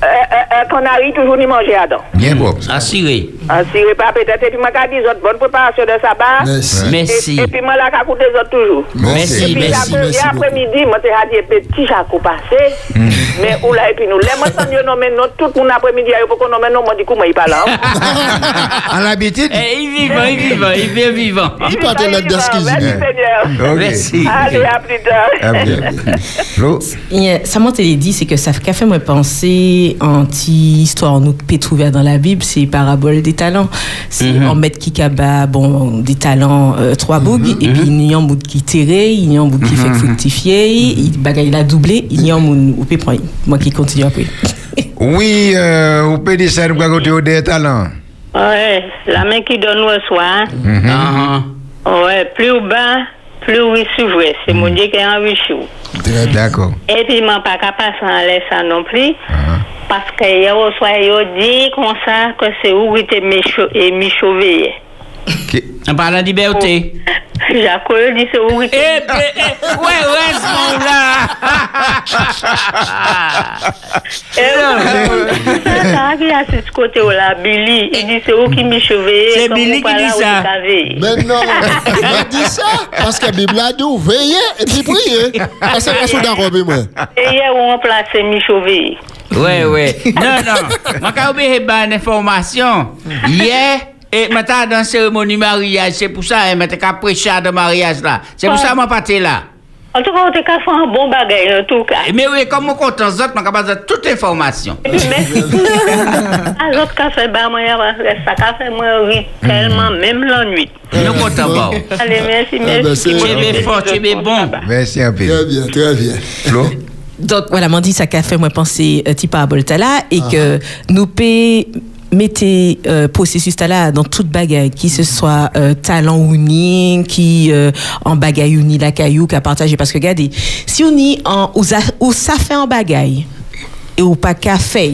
Euh, euh, euh, qu'on arrive toujours ni manger à dents. Bien Bob. Assuré. Assuré pas peut-être, et puis moi qu'a dit autres bonne préparation de sabbat. Merci. Merci. Et, et puis moi là coûté les autres toujours. Merci, Et puis merci, merci beaucoup. après-midi, moi t'ai dit petit Jaco passé. Mais ou là et puis nous, les moi sans Dieu nommer nous tout mon après-midi ayo pour qu'on nomme nous, moi du coup moi il parle. hein. À l'habitude Eh, il vivant, il vivant, il est vivant. Il part de la Merci d'excuser. Seigneur. Merci. Allez, à plus tard. Yeah, ça m'a dit, c'est que ça fait fait moi penser en petite histoire nous peut trouver dans la Bible, c'est parabole des talents. C'est en mettre qui kaba bon des talents euh, trois bougs et puis il y a un bout qui terré, il y a un bout qui fait fructifier, il bagaille la doublé, il y a un bout ou peut prendre. Moi qui continue après. Oui, euh, vous pouvez dire ça, nous des talents. Ouais, la main qui donne reçoit. Ah, Ouais, plus au bas, plus oui s'ouvre. C'est mon Dieu qui est enrichi. Très. D'accord. Et puis, je ne pas capable de laisser ça non plus. Parce que soir, il dit comme ça que c'est où qui? Était méchauvé. Ok. On parle de liberté. Jacques, il dit c'est où Eh ben, eh, ouais, ouais, ce monde-là. Eh, ça, qui a ce côté où la Billy, il dit c'est où qui m'est cheveux. C'est Billy qui dit ça. Mais non, il dit ça parce que la Bible a dit veillez et puis priez. Est-ce que vous d'accord avec moi? Et hier, où on place mes cheveux. Ouais, ouais. Non, non. Une information, hier, et maintenant dans la cérémonie mariage, c'est pour ça, je suis prêché de mariage là. C'est pour ça que je suis parti là. En tout cas, on t'a faire un bon bagage, en tout cas. Mais oui, comme on compte en autres, je suis capable de toute information. Merci. Ah, l'autre café, bah, moi, ça café, moi, oui, tellement, même la nuit. Nous comptons bon. Allez, merci, Ah, merci. c'est- Tu es fort, tu es bon. Merci un peu. Très bien, très bien. Flo? Donc voilà, m'en dit ça qu'a fait moi penser euh, type à Boltala et que nous paie mettez euh, processus là dans toute bagaille qui ce soit euh, talent ou ni qui euh, en bagaille ou ni la caillou qu'à partager parce que regardez si on y en ou, ça- ou ça fait en bagaille et ou pas qu'à fait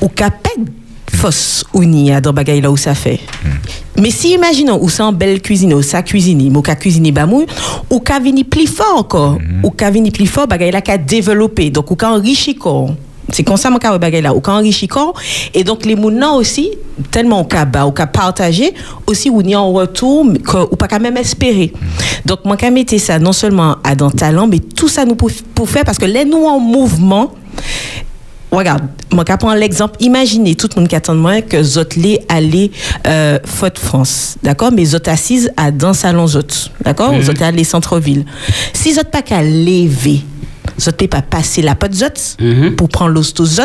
ou qu'à fausse ou ni à dans bagaille là où ça fait. Mais si imaginons ou c'est en belle cuisine ou ça cuisine ou qu'a cuisiner bamou ou qu'a vini plus fort encore ou qu'a vini plus fort bagaille là qu'a développé. Donc ou qu'a enrichi corps c'est comme ça mon cas bagaille là ou qu'a enrichi corps et donc les mounans aussi tellement au cas bas ou qu'a partagé aussi ou ni en retour ou pas quand même espérer donc moi qu'a mettre ça non seulement à dans talent mais tout ça nous pour, pour faire parce que les nous en mouvement Regarde, moi, qu'à prendre l'exemple, imaginez tout le monde qui attend de moi que Zotlé allait euh, Faute France, d'accord? Mais Zot assise à dans salon Zot, d'accord? Mhm. Zot allait centre-ville. Si Zot pas qu'à lever, Zot pas passer la pote Zot Mhm. pour prendre l'hosto Zot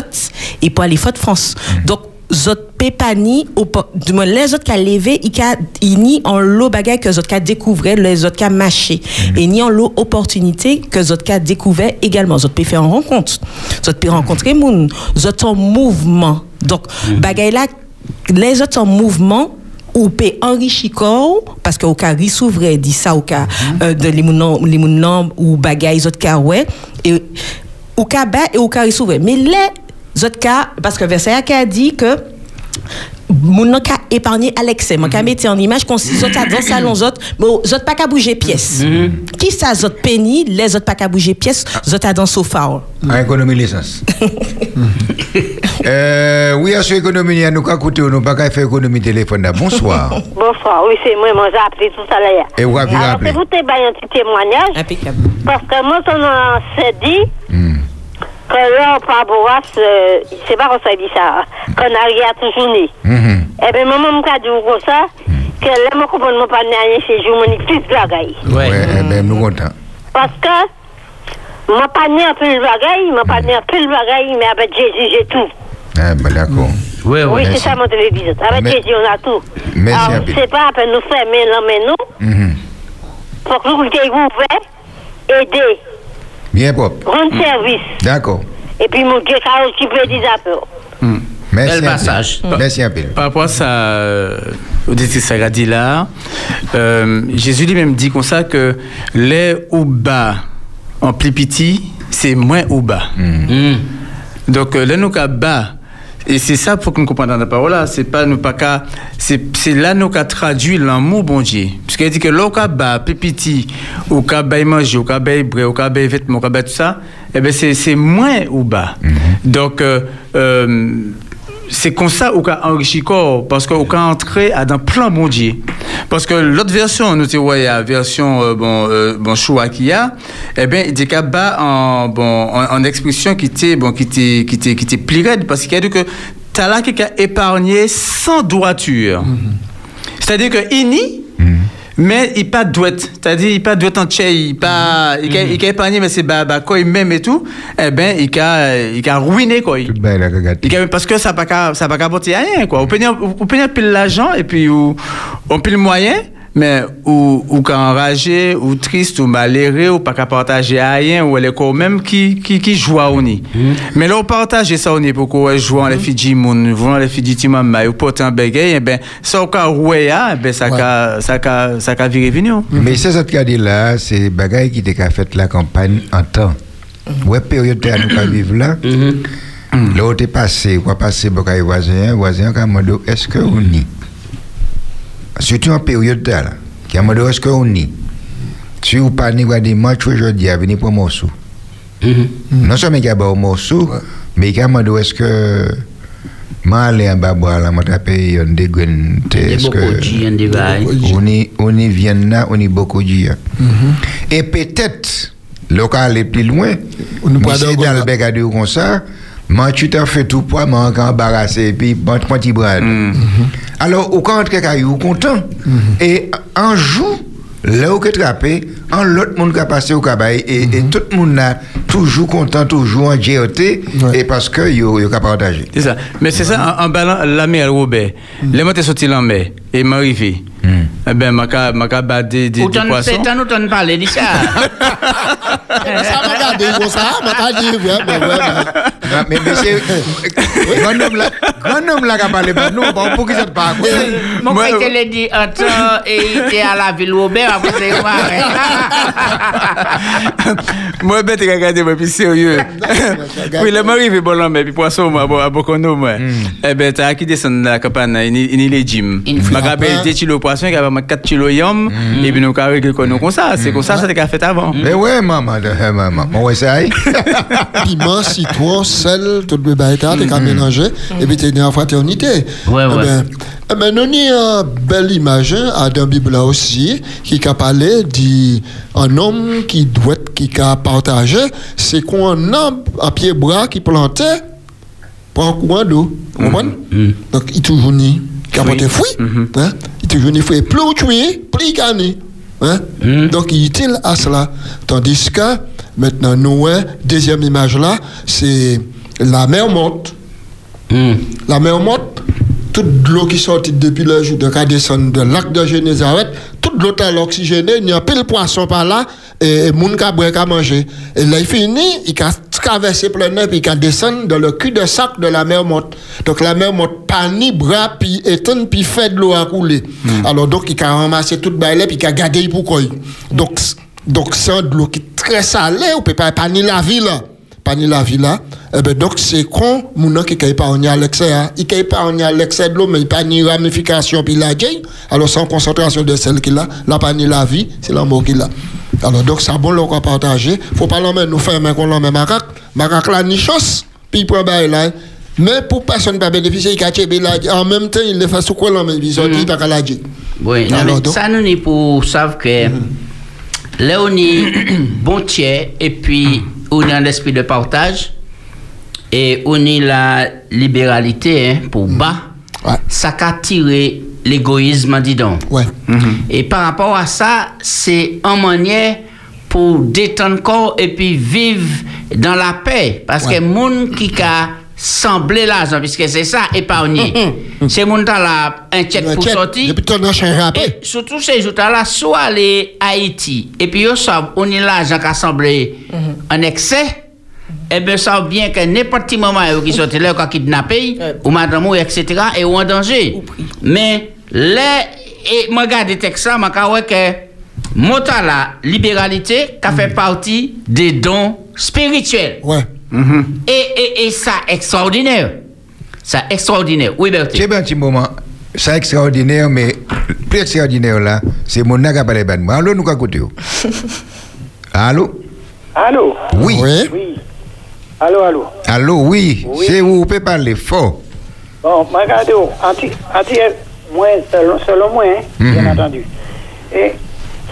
et pour aller Faute France. Donc, Zot peut pas ni, au po- du moins, les autres qui a levé, il a, il ni en l'eau bagaille que Zot qui a découvert, les autres qui a mâché. Et ni en l'eau opportunité que Zot qui a découvert également. Zot peut faire une rencontre. Zot peut rencontrer moun. Zot en mouvement. Donc, bagaille là, les autres en mouvement, ou peut enrichir corps, parce que au cas s'ouvrait, dit ça, au cas euh, de les ou bagaille, autres cas, ouais, et au cas bas et au cas s'ouvrait. Mais les autres cas, parce que Versailles a dit que mon nan ka épargné à l'excès. Mon ka mettre en image qu'on si autres dans salon autres, mais autres pas qu'à bouger pièce. Qui ça autres penny, les autres pas qu'à bouger pièce, autres dans sofa. En économie licence. euh, oui, à ce économie, nous qu'à coûter, nous pas faire économie téléphone. là. Bonsoir. Bonsoir, oui, c'est moi, moi j'ai appelé tout à l'heure. Et vous avez Alors, rappelé. c'est vous te un petit témoignage, Impeccable. parce que moi, on s'est dit Hmm. que là, par Boas, euh, c'est pas ça, il dit ça, qu'on arrive à toujours né. Mhm. Eh bien, maman m'a dit comme ça, que là, je comprends mon pas rien, c'est jour, mon plus de bagaille. Ouais, eh ben, nous contents. Parce que, m'a pas né un peu le bagaille, m'a pas né un peu le bagaille, mais avec Jésus, j'ai tout. Ah, ben, d'accord. Ouais, Oui, c'est ça mon télévision. Avec Mais- Jésus, on a tout. Merci Alors, peu. c'est pas à peine nous fermer là, mais nous, Mhm. faut que nous ouvert, aider, Bien propre. rendre service. D'accord. Et puis, mon Dieu, car occuper des affaires. Merci. Bel passage. Merci un peu. Par rapport à ça, auditrice Sarah dit là, euh, Jésus lui-même dit comme ça que les ou bas en plus petit, c'est moins ou bas. Hmm. Donc, euh, là, nous bas, et c'est ça pour que nous comprenions dans la parole là, c'est pas nous pas qu'à, c'est, c'est là nous qu'à traduire l'amour bon Dieu. Parce qu'il dit que bas, plus petit, ou qu'à bas manger, ou qu'à bas bré, ou qu'à bas vêtements, ou bas tout ça, eh ben c'est, c'est moins ou bas. Donc, euh, euh, c'est comme ça ou qu'a enrichi corps parce qu'on qu'a entré à dans plein bon Dieu. Parce que l'autre version nous tu vois la version euh, bon euh, bon choix qu'il y a eh ben il bas en bon en, en expression qui était bon qui était qui était qui était plus raide parce qu'il a dit que t'as là qui a épargné sans droiture. C'est-à-dire que ini mais il pas douette. C'est-à-dire il pas douette en tchè il pas il a il épargné mais c'est bah bah quoi il même et tout. Eh ben il a il a ruiné quoi. Il a- parce que ça pas ça pas apporter rien quoi. On peut on peut pile l'argent et puis on pile le moyen mais ou ou quand enragé ou triste ou malheureux ou pas qu'à partager rien ou elle est quand même qui qui qui joue au nid. Mais là on partage ça au nid pour qu'on joue en les Fidji moun, voulons les Fidji timama ou porter un bégay et ben ça au cas roué eh ben ça ca ça ca ça ca virer venu. Mais c'est ce qu'il a dit là, c'est bagaille qui était fait la campagne en temps. Ouais, période de nous pas vivre là. Là où t'es passé, ou passé pour les voisins, voisins qui demandé est-ce que on y Surtout en période de là, qui a demandé est-ce qu'on y. Si vous pas ni dimanche aujourd'hui, à venir pour morceau. Mhm. Non seulement qu'il y a un morceau, mais il a demandé est-ce que. Moi, aller en bas boire, là, moi, taper, on dégoûte. Il y a Est-ce beaucoup de gens, des bails. On y, y vient là, on y de. Et peut-être, le cas aller plus loin, On nous mais parle c'est d'un moi, tu t'en fais tout poids, moi, encore embarrassé, et puis, bon, tu prends petit bras. Alors, au quand quelqu'un est content, et un jour, là où tu trappé, un l'autre monde qui a passé au cabaye, et, et tout le monde là, toujours content, toujours en GOT, et parce que yo, yo, partagé. C'est ça. Mais c'est ça, en, en ballant la mer Robert. Les mots sorti en mer et m'arrivé. Eh ben, ma ka, ma ka ba des, des, poissons. c'est un autant parler de ça. Ça m'a gardé ça, m'a dit, ouais, ouais, mais- c'est. Grand homme là, grand homme là qui a parlé, bah, non, bon, pour qu'il ne pas. Mon Moi, frère te l'a dit temps et il était à la ville Robert après c'est moi. moi, bête, et regardez, moi, puis sérieux. oui, le mari fait bon là, mais puis poisson, moi, bon, à Bokono, moi. Eh ben, t'as qui descend la campagne, il il est légime. Il Ma hein. 2 kilos poisson, il a 4 kilos yam, et puis nous, ka régler comme ça. C'est comme ça, ça t'es fait avant. Mais ouais, maman, de- maman, on essaye. piment, citron, sel, tout le bail t'as qu'à mélanger, et puis t'es né en fraternité. Ouais, Eh ouais. ben, eh ben, nous avons une belle image à la Bible aussi, qui a parlé d'un homme qui doit, qui a partagé, c'est qu'on homme à pied bras qui plantait pour un courant d'eau. Vous comprenez? Donc, il toujours ni, qui a porté fruit, hein? Il toujours ni fruit, plus tu es, plus il gagne. Hein? Donc, il est utile à cela? Tandis que, maintenant, nous, hein, deuxième image là, c'est la mer monte. La mer monte, toute l'eau qui sortit depuis le jour de descendre de lac de Génézareth, toute l'eau est oxygénée, il y a pile poisson par là, et moun ka boire ka manger. Et là, il finit, il a traversé plein nez, puis il a descendu dans le cul de sac de la mer morte. Donc la mer morte, pas ni bras, puis étonne, puis fait de l'eau à couler. Alors donc, il a ramassé toute baille, puis il a gardé pour quoi? Donc, donc c'est de l'eau qui est très salée, on peut pas, ni la ville là pas ni la vie là, eh ben donc c'est con, mon qui ne pas à l'excès, hein. il ne pas à l'excès de l'eau, mais il pas ni ramification puis la. Alors sans concentration de celle qu'il a, là pas ni la vie, c'est la mort qu'il a. Alors donc ça bon l'on partager, faut pas l'emmener nous faire mais qu'on l'emmène macaque, macaque là ni chose, puis il prend là. Mais pour personne pas bénéficier, il là, en même temps il le fait sous quoi l'emmène, il sortit, il pas qu'à la. Oui, non, Alors, mais ça nous est pour savoir que là on est bon tiers et puis on est en esprit de partage et on est la libéralité hein, pour bas. Ouais. Ça qu'a tiré l'égoïsme, dis donc. Ouais. Et par rapport à ça, c'est en manière pour détendre corps et puis vivre dans la paix. Parce Ouais. que moun qui a semblé l'argent, puisque c'est ça, épargner. c'est moun qui a un check pour sortir. Ton changé Et surtout ces jours-là, soit aller à Haïti, et puis yo savent, on est l'argent qui a semblé en excès, et bien ça veut bien que n'importe quel moment qui sortent là, qui kidnappé, ou madame, ou etc., et ou en danger. Mais, là, et moi, regarde le texte là, je vois que, monta la libéralité, qui fait partie des dons spirituels. Ouais. Et, et, et ça, extraordinaire. Ça, extraordinaire. Oui, Bertie. C'est un petit moment. C'est extraordinaire, mais plus extraordinaire là, c'est mon n'a pas parlé de moi. Allô, nous écoutez. Allô? Allô? Oui. Oui. Oui. Allô, allô? Allô, oui. Oui. C'est où? Vous pouvez parler fort. Bon, regardez, anti, anti, moi, selon, selon moi, hein, bien Mhm. entendu. Et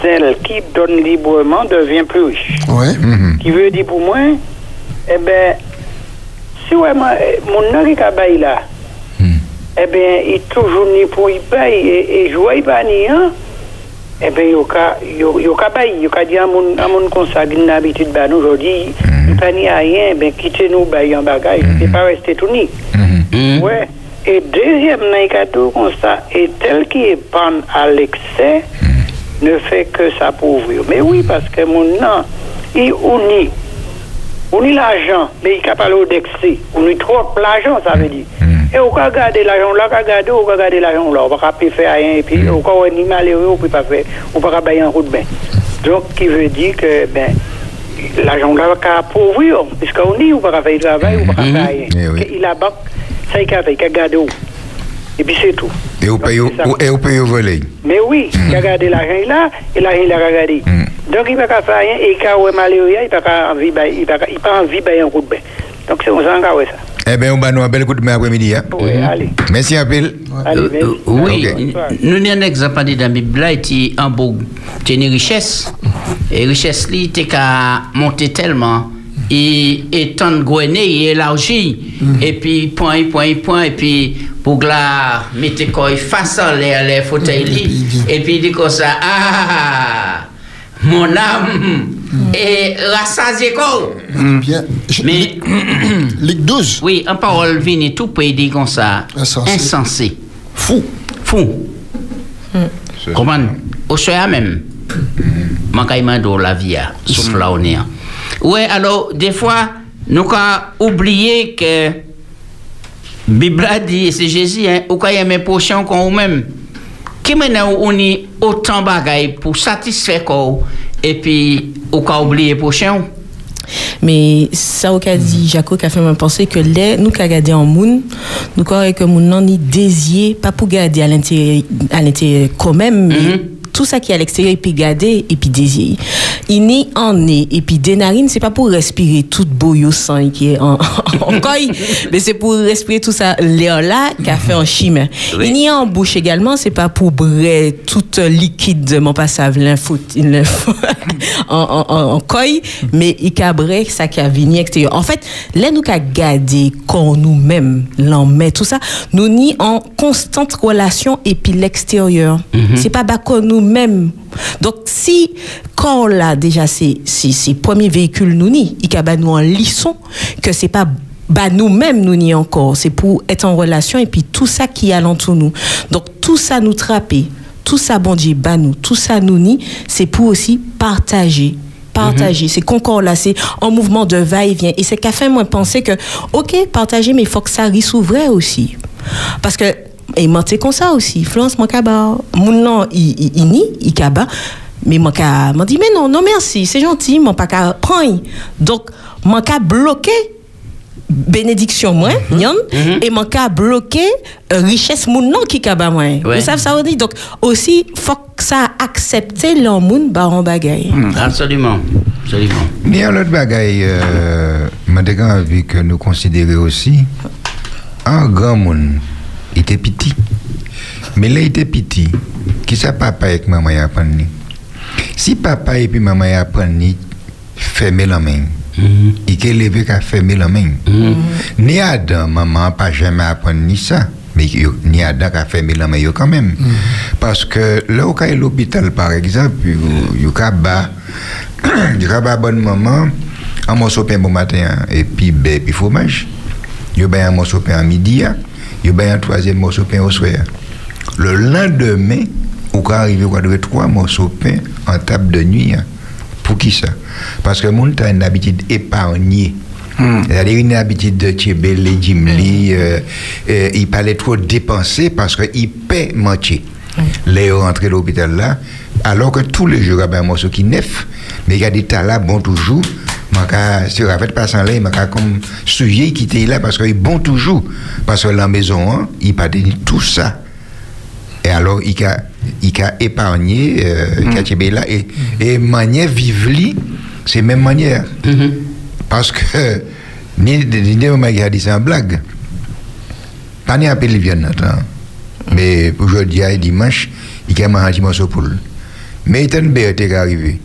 celle qui donne librement devient plus riche. Ouais. Mhm. Qui veut dire pour moi, eh bien, si eh, qui a là, eh bien, il toujours ni pour y paye et, et jouer pas ni hein, eh bien, il y a bail, il y a dit à mon, à mon consacré une habitude, ben, aujourd'hui, il pas ni à rien, eh bien, quittez nous, bail en bagage, c'est pas rester tout ni. Ouais. Ça, et tel qui est pan à l'excès, ne fait que s'appauvrir. Mais oui, parce que mon nom, il unit. Unit l'argent, mais il n'est pas d'excès. Unit trop l'argent, ça veut dire. Et on peut garder l'argent là, on peut garder, on peut garder l'argent là, on ne peut pas faire rien, et puis on peut ni malheureux, on ne peut pas faire, on peut pas payer un route bain. Donc, qui veut dire que, ben, l'argent là va appauvrir, puisqu'on dit, on ne peut pas faire du travail, on ne peut pas faire rien. Oui. Il a banque, ça il a fait, Et puis c'est tout. Et au pays, et au pays au volet. Mais oui, il a gardé l'argent là, et l'argent il a regardé. Donc il ne peut pas faire rien, et quand il est malheureux, il peut pas envie, il ne peut pas envie de un coup de bain. Donc c'est qu'on fait ça. Eh bien, on va nous un bel coup de main après-midi. Hein? Oui, allez. Merci un peu. Euh, euh, oui, Ok. n- nous avons un exemple dans la Bible qui en beau, c'est une richesse. Et richesse t'es qu'à monter tellement. Et, et tant de gouené, il élargi. Et puis, point, point, point. Et puis, pour la mettre quoi face à les, les fauteuils. Et puis, il dit comme ça, ah, mon âme, et rassasié quoi. Je- Mais, Ligue 12. oui, en parole, vient tout pays dit comme ça, Insensé. insensé. Fou. Fou. Comment? Au soir même. De la vie, hein, sauf là on est. Ouais, alors, des fois, nous avons oublié que Bible a dit, c'est Jésus, hein, ou quand il y a mes potions qu'on même. Qui maintenant on y autant de bagailles pour satisfaire quoi, et puis, ou quand oublier potion. Mais ça, au cas dit, Jaco, qui a fait me penser que les, nous, qui regardé en moun, nous, croyons que moun, non, ni désir, pas pour garder à l'intérieur, à l'intérieur quand même, mais Mhm. Tout ça qui est à l'extérieur, et puis garder, et puis désir. Il n'y en est, et puis des narines, c'est pas pour respirer tout boyau sang qui est en, en coille, mais c'est pour respirer tout ça, l'air là, qui a fait en chimère. Oui. Il n'y en bouche également, c'est pas pour brûler tout liquide de mon passage, l'info, l'info- en, en, en, en coille, mais il cabré ça qui a venu extérieur. En fait, là, nous qu'à garder quand nous-mêmes, l'en met, tout ça, nous ni en constante relation et puis l'extérieur. C'est pas qu'on nous-mêmes. Donc, si, quand là, déjà, c'est, c'est, c'est premier véhicule nous ni, il a nous en lisson, que c'est pas bah nous-mêmes nous n'y encore. C'est pour être en relation et puis tout ça qui est alentour nous. Donc tout ça nous trapper tout ça bon Dieu bah nous tout ça nous nie c'est pour aussi partager partager. C'est qu'on là c'est en mouvement de va-et-vient. Et c'est qu'a fait moi penser que ok partager mais il faut que ça vrai aussi. Parce que et moi c'est comme ça aussi. Florence mon kaba mon nom il il il nie il kaba mais moi ka m'a dit mais non non merci c'est gentil moi pas qu'à prendre. Donc moi qu'à bloquer bénédiction moi yon, et mon cas bloqué euh, richesse moun non qui ka ba moi Ouais. vous savez ça veut dire donc aussi faut que ça accepter leur moun ba en bagaille Absolument. Absolument. Il y a l'autre bagaille, euh, que nous considérions aussi, un grand monde, il était petit. Mais là, il était petit. Qui ça papa avec maman y apprendre ni? Si papa et puis maman y apprendre ni, fermer la main. Il est levé qu'à fermer la main. Ni Adam, maman pas jamais apprendre ni ça. Mais yo- ni Adam qui a fermé la main quand même. Parce que là où est l'hôpital par exemple, il y a bas, il y a bonne maman, un morceau pain bon matin et puis ben puis fromage. Il y a un morceau pain à midi, hein, il y a un troisième morceau de pain au soir. Le lendemain, on peut arriver à trois morceaux de pain en table de nuit. hein. Pour qui ça? Parce que le monde a une habitude épargnée. C'est-à-dire une habitude de tchébé, les jimli, euh, euh, il parlait trop dépenser parce qu'il paie mentir. Les rentrés à l'hôpital là, alors que tous les jours, il y a un morceau qui neuf, mais il y a des tas là, bon toujours. Maka, si on fait pas sans là, il m'a comme souillé qui était là parce qu'il est bon toujours. Parce que la maison, hein, il pas donné tout ça. Et alors, il a, il a épargné, euh, il a tchébé là, et, et manière vivre li, c'est même manière. Parce que, ni ni ni maman qui a dit c'est une blague. Pas ni appelé vient attends. Mais aujourd'hui, et dimanche, il a mangé un petit morceau pour lui. Mais il y a une bête qui est arrivée.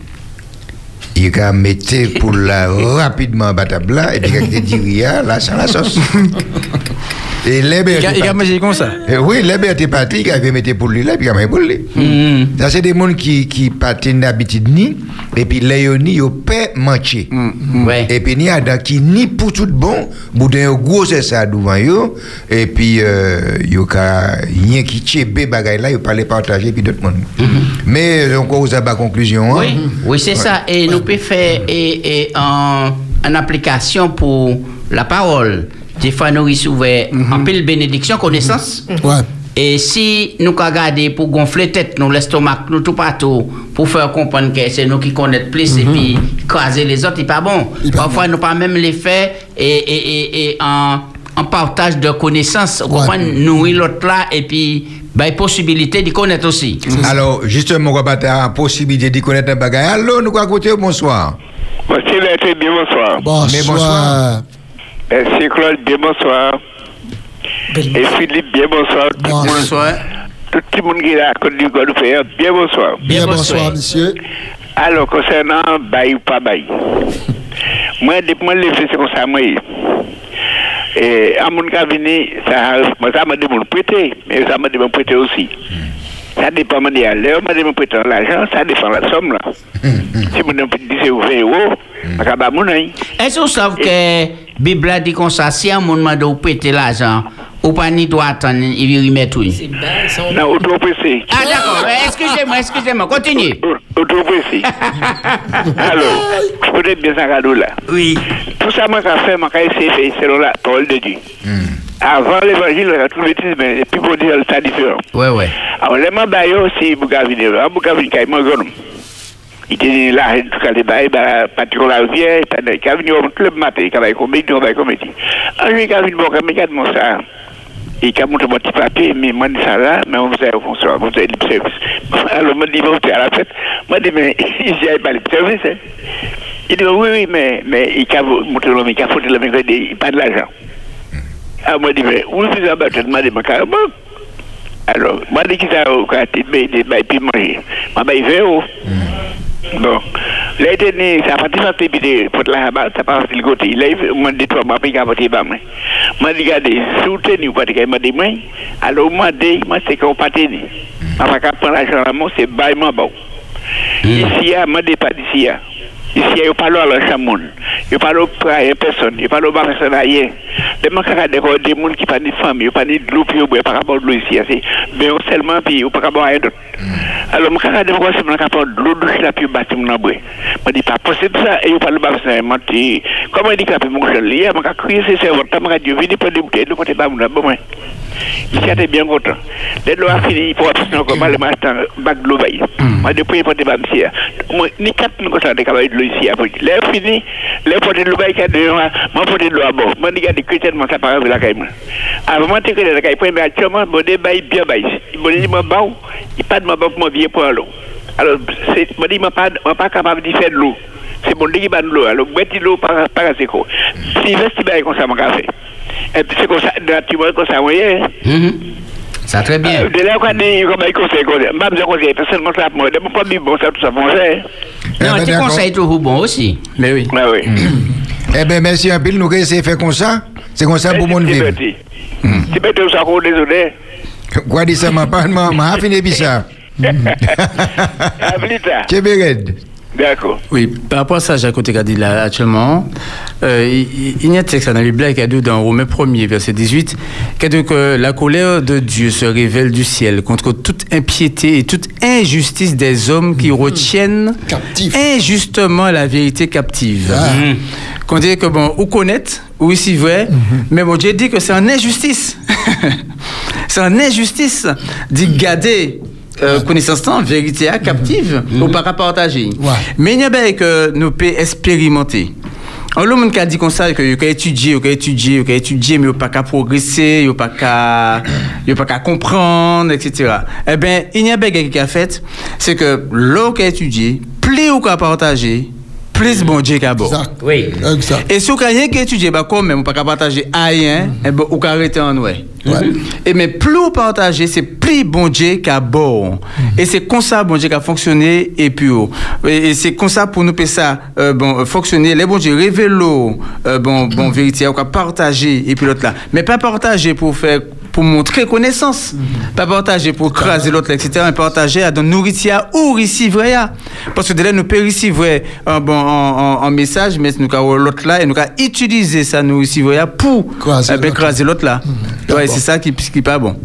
Il a mis pour la rapidement là, et puis il a dit, là, sans la sauce. Et les bêtes. Il a- mangé comme ça. Eh Oui, les bêtes étaient partis, il avait mis pour lui là, puis il a mis pour lui. Ça, c'est des gens qui, qui patinent d'habitude ni, et puis les ni, ils manger. Ouais. Et puis, il y a des qui ni pour tout bon, boudin yo gros c'est ça devant yo, et puis, euh, yo ka, rien qui tchébé bagay là, yo pas les partager, puis d'autres monde. Mais, euh, encore aux abats conclusion, hein. Oui, oui c'est ça. Et nous pouvons faire et, en application pour la parole. Des fois, nous recevons un peu de bénédiction, connaissance. Ouais. Et si nous regardons pour gonfler tête, nous l'estomac, nous tout partout, pour faire comprendre que c'est nous qui connaissons plus et puis craser les autres, c'est pas bon. Parfois, nous pas même les faire et, et, et, et en, en partage de connaissances. Vous comprenez? Nourrir l'autre là et puis, bah, possibilité d'y connaître aussi. Alors, justement, on va la possibilité de connaître un bagage. Allô, nous quoi côté bonsoir. Monsieur bien bonsoir. Mais bonsoir. Merci Claude, bien bonsoir. Et Philippe, bien bonsoir. Tout le monde- Bonsoir. Tout le monde qui est à Côte du Golfe, bien bonsoir. Bien bonsoir, monsieur. Alors, concernant bail ou pas bail, moi, depuis moi, levé, c'est comme ça, moi. Et à mon cas, venu, ça, moi, ça m'a dit de me prêter, mais ça m'a dit de me prêter aussi. Ça dépend de dire, l'heure, de me prêter l'argent, ça dépend de la somme, là. Si vous me dites 20 euros, je vais pas. Est-ce que vous savez que Bible a dit comme ça, si un monde demande de vous prêter l'argent, ou pas ni doit attendre, il va remettre oui. Non, auto-pressé. Ah d'accord, Euh, excusez-moi, excusez-moi, continuez. Auto-pressé. Alors, peut-être bien ça cadeau là. Oui. Tout ça, moi, j'ai fait, moi, j'ai essayé de faire selon la parole de Dieu. Avant l'évangile, on a tout bêtise, mais puis pour dire, c'est différent. Ouais, ouais. Alors, les avez vu, vous avez vu, quand même, il était là, tout cas, les bails, bah, patron la rivière, il a venu au club matin, il a commis, il a commis. Un jour, il a venu, bon, quand il a mon ça. Il a montré mon petit papier, mais moi, ça là, mais on faisait au François, on faisait lip service. Alors, moi, dis, bon, t'es à la fête. Moi, je dis, mais il n'y pas lip service, hein. Il dit, oui, oui, mais, mais il a montré l'homme, il a foutu l'homme, il n'a pas de l'argent. Alors, moi, je dis, mais où est-ce que ça va, moi, je dis, mais carrément. Alors, moi, je dis, qu'il a, quand il m'a puis manger. Moi, je dis, oh. Bon, là, il était ça a parti de pour la rabat, ça a parti le côté. Là, il dit, toi, ma paye à voter, bah, moi. M'a dit, regardez, pas de m'a dit, moi, alors, moi, dit, moi, c'est qu'on. Ma pas qu'à prendre l'argent à moi, c'est baillement bon. Ici, m'a dit pas d'ici, Ici, il n'y a pas de chamoun. Il n'y a pas de personne. Il n'y a pas de personne ailleurs. Les gens qui ont des gens qui pas de famille, ils pas de l'eau, puis ils pas de l'eau ici. Mais seulement, puis ils pas de rien d'autre. Alors, je suis capable de voir de l'eau douce là, puis bâtir mon abri. Je dis pas possible ça, et il n'y a pas de personne. Comment il que mon il y crier, c'est ça, il vient pour des bouteilles, de côté de mon abri. Il bien content. Les lois a fini pour absolument comme le matin, bac de l'eau. Il faut des bams ici. Ni quatre, nous, comme ça, des camarades de l'eau ici. Les fini, les potes de l'eau, il y a moi, pote de l'eau à bord. Moi, je chrétiens, moi, ça paraît la caille. Avant, tu connais la caille, mais actuellement, mon débat est bien moi, bon, il pas de ma banque, moi, vieux pour l'eau. Alors, de faire de l'eau. C'est mon de l'eau. Par, quoi. Si, mon café. Ça très bien. De là, quand il comme il conseille, je me conseille, personnellement, ça, moi, de mon pas bon, ça, tout ça, bon, Non, tu conseilles tout bon aussi. Mais oui. Ah oui. Eh bien, merci un pile, nous essayons de faire comme ça? C'est comme ça pour mon vivre. Tu peux tout ça, désolé. Quoi dit ça, ma pas, ma fini ça. Tu D'accord. Oui, par rapport à ça, Jacques a dit là actuellement, euh, il, il y a un texte dans la Bible qui a dit dans Romains 1er, verset 18, qui a dit que la colère de Dieu se révèle du ciel contre toute impiété et toute injustice des hommes qui retiennent injustement la vérité captive. Qu'on dit que bon, ou connaître, ou ici vrai, mais bon, Dieu dit que c'est une injustice. c'est une injustice d'y garder euh, connaissance temps, vérité à captive ou pas à partager. Mais il y a bien que nous pouvons expérimenter. On l'homme qui a dit comme ça que il étudier, il étudier, il étudier, mais il pas qu'à progresser, il pas qu'à pas qu'à comprendre, etc. Eh bien, il y a bien qui a fait, c'est que l'eau qui a étudié, plus ou qu'à partager, plus bon Dieu qu'à bon. Oui. Exact. Et si vous avez étudié, bah, quand même, pas qu'à partager rien, eh ben, vous arrêter en ouais. Et mais plus vous partagez, c'est plus bon Dieu qu'à bon. Et c'est comme ça bon Dieu qui a fonctionné et puis oh. et, et c'est comme ça pour nous faire ça euh, bon fonctionner. Les bon Dieu révèlent euh, bon bon vérité, on va partager et puis l'autre là. Mais pas partager pour faire pour montrer connaissance. Pas partager pour craser l'autre, etc. Mais partager à donner nourriture ou recevoir. Parce que de là, nous recevoir un bon en, en- en message, mais nous avons l'autre là et nous avons utiliser ça nourriture pour Craser eh ben, l'autre. là. Ouais, c'est ça qui qui pas bon.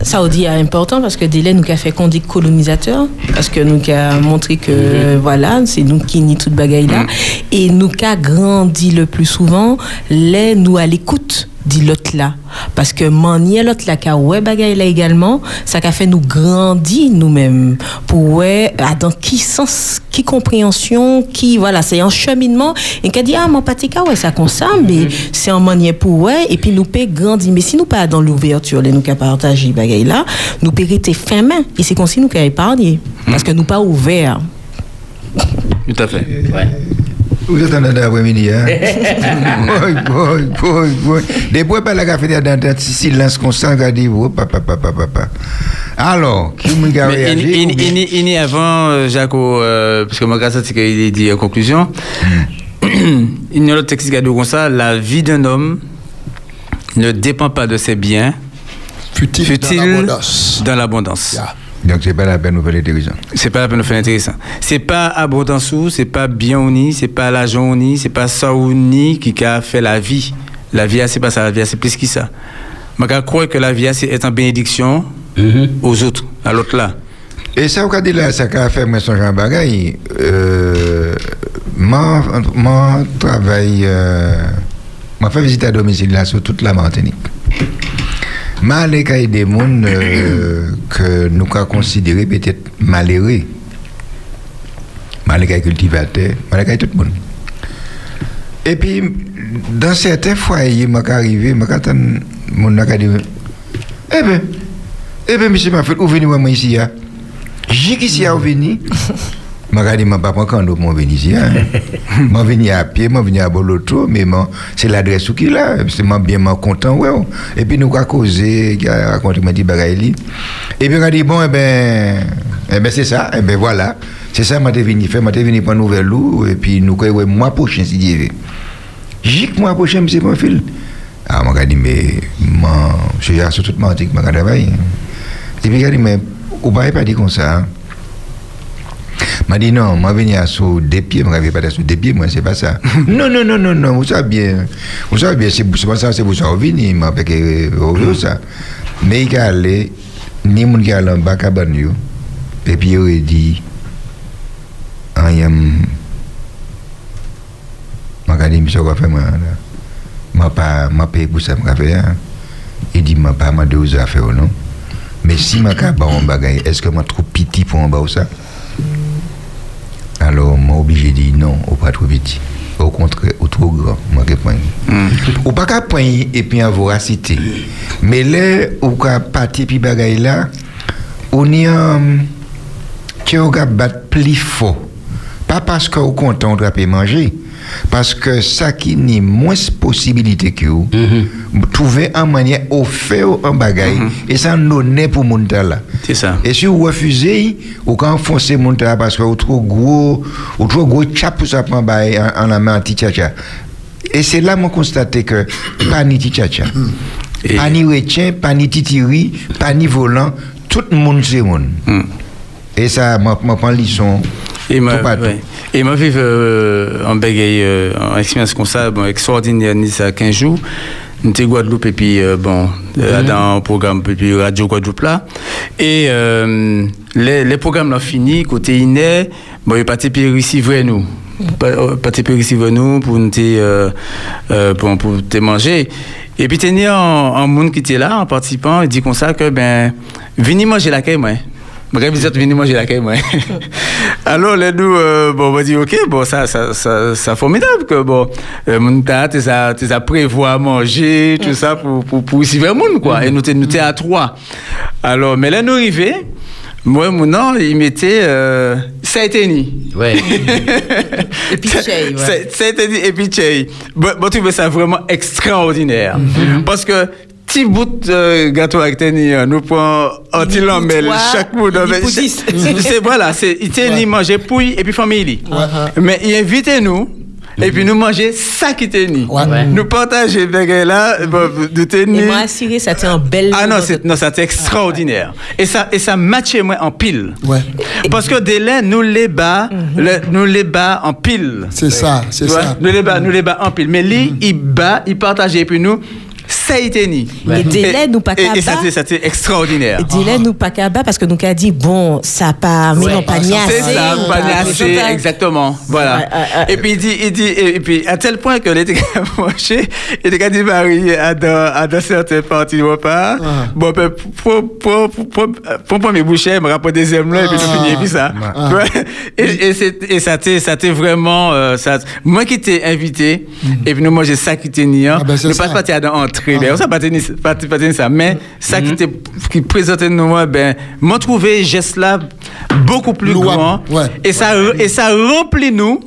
Saoudi est important parce que délai nous a fait qu'on dit colonisateur parce que nous a montré que voilà c'est nous qui ni toute bagaille là et nous a grandi le plus souvent les nous à l'écoute dit l'autre là. Parce que manier l'autre là qu'a ouais bagaille là également ça qu'a fait nous grandir nous-mêmes. Pour ouais à dans qui sens qui compréhension qui voilà c'est un cheminement. Et qu'a dit ah mon patika ouais ça ça mais c'est un manier pour ouais et puis nous peut grandir mais si nous pas dans l'ouverture les nous qu'a partager bagaille là nous peut rester fin main. Et c'est comme si nous qu'a épargné. Parce que nous pas ouvert Tout à fait. Vous êtes en après-midi, hein? Boy, boy, boy, boy. Des fois, pas la café dans un silence constant, dit, oh, papa, papa, papa. Alors, qui m'a réagi? bien- il, il, il avant, euh, Jaco, euh, parce que moi, grâce à ce qu'il dit en conclusion, il y a l'autre texte qui a dit comme ça la vie d'un homme ne dépend pas de ses biens, Fut-il dans fut-il l'abondance? dans l'abondance. Yeah. Donc, c'est pas la peine de faire l'intéressant. C'est pas la peine de faire intéressant. C'est pas abondance ou, c'est pas bien ou ni, c'est pas ou ni, c'est pas ça ou ni qui a fait la vie. La vie, c'est pas ça, la vie, c'est plus que ça. Je crois que la vie, c'est être en bénédiction aux autres, à l'autre là. Et ça, vous dit là, ça qu'a fait, moi, son Jean Bagaille, euh, mon, mon travail, euh, m'a fait visiter à domicile là sur toute la Martinique. M'a allé qu'il des gens euh, que nous avons considéré peut-être malheureux. M'a allé qu'il cultivateur, m'a allé qu'il tout le monde. Et puis, dans certains foyers, m'a arrivé, m'a dit, mon n'a dit, eh bien, eh bien, monsieur m'a fait, où venez moi ici? J'ai qui s'y a venu. Je me dis, pas je venu ici. hein. Je venu à pied, je suis venu à Boloto, mais c'est l'adresse qui est là. C'est moi bien content. Ouais. Et puis nous avons causé, raconté, m'a dit, bagaille. Et puis on a dit, bon, eh ben, eh ben c'est ça, eh ben voilà. C'est ça, je suis venu faire, je suis venu prendre nouvelle loup, et puis nous, ouais, mois prochain, si Dieu veut. J'ai que mois prochain, c'est mon fil. Ah, je dit, mais, je suis sur toute ma vie, je travaille. Et puis a dit, mais, vous ne pas dit comme ça. M'a dit non, moi venir sur des pieds, moi venir pas sur des pieds, moi c'est pas ça. non non non non non, vous savez bien. Vous savez bien c'est pas ça, c'est pour ça venir, m'a que au ça. Mais il allé ni mon ki allé en bas cabane yo. Et puis il a e dit I am m'a regardé monsieur quoi faire moi là. M'a pas m'a payé pour ça m'a faire. Il e dit m'a pas m'a deux affaires non. Mais si m'a ka ba on bagaille, est-ce que m'a trop piti pour en bas ou ça? Alors, moi, obligé de dire non, ou pas trop petit. Au contraire, ou trop grand, moi, je point. Ou pas qu'à et puis en voracité. Mais là, ou qu'à partir puis bagaille là, on y a, tu as battre plus fort. Pas parce qu'on content de manger, parce que ça qui n'est moins possibilité que vous, trouver une manière de faire un bagaille, et ça non pour mon là. C'est ça. Et si vous refusez, ou quand vous foncez mon là parce que vous trop gros, ou trop gros chap pour ça prend bail en, en la main anti-tcha-tcha. Et c'est là que je constate que pas ni tcha-tcha, Et- pas ni retien, pas ni titiri, pas ni volant, tout le monde c'est monde. Et ça, je prends leçon. Et moi, partout. ouais. Et moi, vivre euh, en bagaille, euh, en expérience comme ça, bon, extraordinaire, ni ça 15 jours. Nous étions Guadeloupe et puis, euh, bon, euh, dans un programme, et puis Radio Guadeloupe là. Et euh, les, les programmes là finis, côté Iné, bon, il parti puis receiver nous. Pa- euh, Parti puis receiver nous pour nous, pour, pour te manger. Et puis, il y a un, un monde qui était là, en participant, il dit comme ça que, ben, venez manger la caille, moi. Bref, vous êtes venus manger la caille, moi. Alors, là, nous, euh, bon, on va dire, OK, bon, ça, ça, ça, ça formidable que, bon, euh, mon tas, tu as, tu as prévu à manger, tout ça, pour, pour, pour receiver le monde, quoi. Et nous, t'es- nous, t'es à trois. Alors, mais là, nous arrivons, moi, mon nom, il mettait, euh, ça a été ni. Ouais. Et puis Chey, ouais. C'est- Ça a été dit, et puis Chey. Bon, bon, tu trouves ça vraiment extraordinaire. Mhm. Parce que, petit bout de gâteau avec tenir, euh, nous prenons un petit lambel, chaque bout de. C'est voilà, c'est, il ni manger pouille et puis famille. Uh-huh. Mais il invite nous. Et puis nous manger ça qui ni. Ouais. Nous partager avec là, de Et tenir. moi, assuré, ça un bel. Ah non, c'est, non, ça extraordinaire. Et ça, et ça matchait moi en pile. Ouais. Parce que des laits, nous les bas, Mhm. le- nous les bas en pile. C'est ça, c'est ça. Nous les bas, nous les bas en pile. Mais lui, il bat, il partageait, et puis nous, ça a été ni. Et délai nous pas Et, et ça, c'est extraordinaire. Et délai nous pas parce que nous qu'a dit bon ça pas mais non pas ni C'est assez. ça, ou pas pas- assez, ça, exactement. Voilà. Et puis il dit, il dit, et, puis à tel point que l'été marché, il était dit Marie à dans, certaines parties du repas. Bon, ben, pour, pour, pour, pour, pour premier bouchée, il me rapporte deuxième là, et puis c'est fini, et puis ça. Ah. Et, et, c'est- et ça t'est vraiment, euh, ça, moi qui t'ai invité, et puis nous manger ça qui t'est ni. Ah ben, nous ça. pas à l'entrée, ben, on s'est pas tenu, pas, pas tenu ça, mais ça qui t'est, qui présentait nous, moi, ben, m'a trouvé geste là beaucoup plus Louable, grand. ouais. Et ça, et ça remplit nous.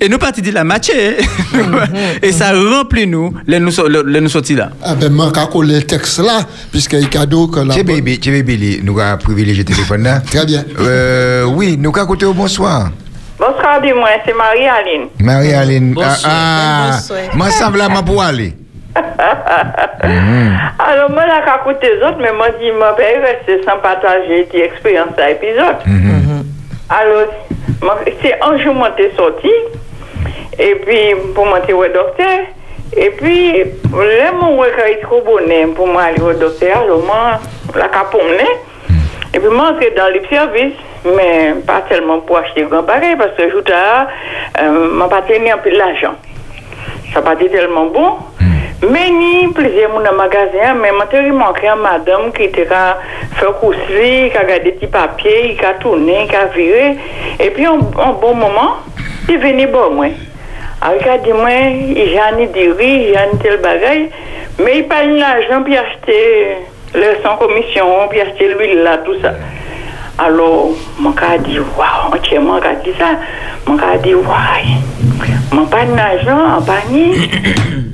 Et nous partis de la match. Et ça remplit nous, les nous, les nous sortis là. Ah ben, moi, quand le texte là, puisqu'il y a cadeau que la. Baby, chez baby, nous avons privilégié le téléphone là. Très bien. Euh, oui, nous avons écouté au bonsoir. Bonsoir, dis-moi, c'est Marie-Aline. Marie-Aline. Bonsoir. Ah, ah, moi, ça me l'a pour aller. Alors, moi, qu'à côté des autres, mais moi, dis, moi, ben, rester sans partager cette expérience à l'épisode. Alors, c'est un jour, moi, t'es sorti, et puis, pour monter au docteur, et puis, là, mon quand est trop bonnet pour moi aller au docteur, alors, moi, la cap pour mener, et puis, moi, c'est dans les services, mais pas tellement pour acheter grand pareil, parce que, je euh, m'a pas tenu un peu de l'argent. Ça n'a pas été tellement bon. Mais ni plusieurs moun magasin, mais moi, j'ai manqué à madame cousser, qui a gardé des petits papiers, qui a tourné, qui a viré. Et puis, un bon moment, il est venu bon, moi. Alors, il a dit, moi, il a ni il a ni tel mais il pas eu l'argent pour acheter le sans commission, pour acheter l'huile là, tout ça. Alors, mon gars a dit, waouh, entièrement, mon a dit ça. Mon gars a dit, waouh, mon pas d'argent en panier.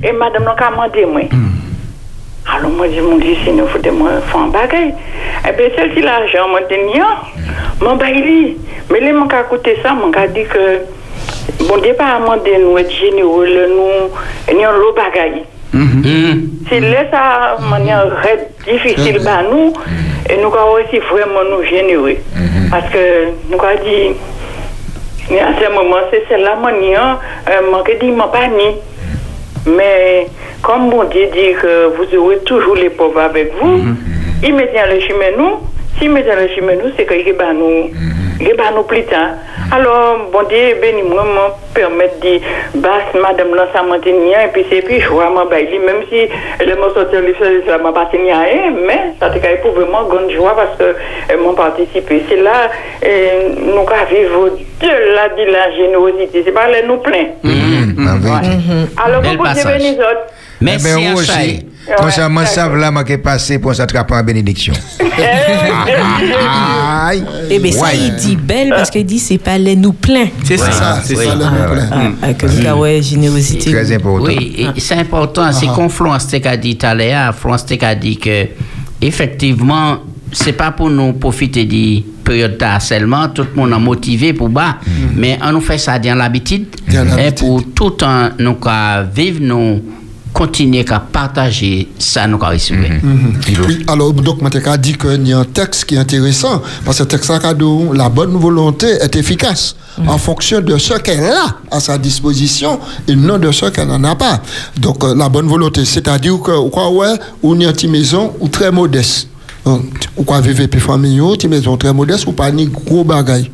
Et madame n'a qu'à demander, moi. Alors, moi, je me dis, si nous foutons moi faire un bagage. Et bien, celle qui l'argent, moi, je dis, non, mon bail, mais les mon gars coûté ça, mon gars dit que, bon, Dieu pas demandé nous être généreux, le nous, nous, le bagage. Si laisse ça de manière très difficile, bah, nous, et nous avons aussi vraiment nous généreux. Parce que nous avons dit, mais à ce moment, c'est c'est la manière, manque dit, m'a pas ni. Mais comme mon Dieu dit que vous aurez toujours les pauvres avec vous, il met dans le chemin nous. Dans le chemin nous, c'est qu'il va nous, va nous plus tard. Alors, bon Dieu, béni moi, me permettre de dire, basse madame là, ça m'a tenu, et puis c'est puis je vois ma même si le mot sorti le fait, ça m'a pas tenu à elle, mais ça t'a éprouvé vraiment grande joie parce que euh, m'ont participé. C'est là, euh, nous avons vivre de la, de la générosité. C'est pas là nous plein. En vérité. Alors, Bel vous pouvez passage. bénir autres. Eh Merci ben, à moi Chai. aussi. Moi, ça, moi, ça, là, moi, qui est passé pour s'attraper en bénédiction. Aïe. Et bien ça Ouais. il dit belle parce qu'il dit c'est pas les nous plein. C'est ça, Ça, c'est c'est ça. ça, le. Ah, ah, que nous avons ouais, générosité. Très important. Oui, c'est important. C'est comme Florence Tech a dit tout à l'heure. Florence Tech a dit que, effectivement, c'est pas pour nous profiter des périodes de harcèlement. Tout le monde est motivé pour bas. Mais on nous fait ça dans l'habitude. Dans Et pour tout le temps, nous qu'à vivre, nous continuer à partager ça, nous qu'à recevoir. Oui, alors, donc, Matéka dit qu'il y a un texte qui est intéressant, parce que le texte a dit la bonne volonté est efficace en fonction de ce qu'elle a à sa disposition et non de ce qu'elle n'en a pas. Donc, euh, la bonne volonté, c'est-à-dire que, ou quoi, ouais, ou une petite maison ou très modeste. Ou quoi, vivre puis famille, ou une maison très modeste ou pas ni gros bagaille.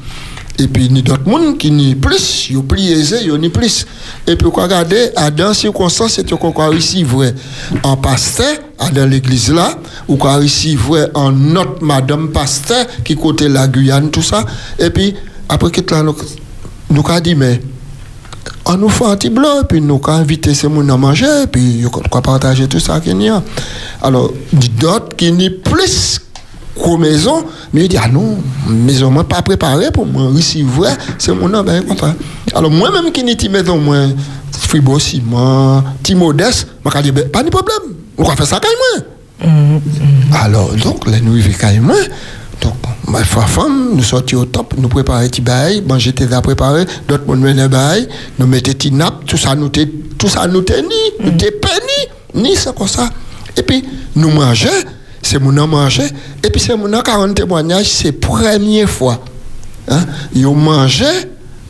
Et puis, ni d'autres monde qui ni plus, yo plus aisé, yo ni plus. Et puis, quoi regarder, à dans circonstances, c'est qu'on quoi réussi vrai en pasteur, dans l'église là, ou quoi réussi vrai en notre madame pasteur, qui côté la Guyane, tout ça. Et puis, après là, nous, nous dit, mais, on nous fait un petit blanc, puis nous invité ces gens à manger, puis quoi partager tout ça qu'il y a. Alors, d'autres qui ni plus qu'aux maison, mais il dit, ah non, maison, moi, pas préparée pour moi, vrai, c'est mon nom, ben, content. Alors, moi-même qui n'ai maison, moi, fribo, ciment, petit modeste, moi, dit, ben, pas de problème, on va faire ça quand même. Alors, donc, nous vivons quand même. Donc, ma femme, nous sortions au top, nous préparer petit bail, manger tes à préparer, d'autres nous menaient bail, nous mettons petit nappe, tout ça nous t'est, tout ça nous t'est ni, nous péni, ni c'est comme ça. Et puis, nous mangeons, c'est mon nom manger, et puis c'est mon nom 40 témoignages, c'est première fois. Hein? Ils ont mangé,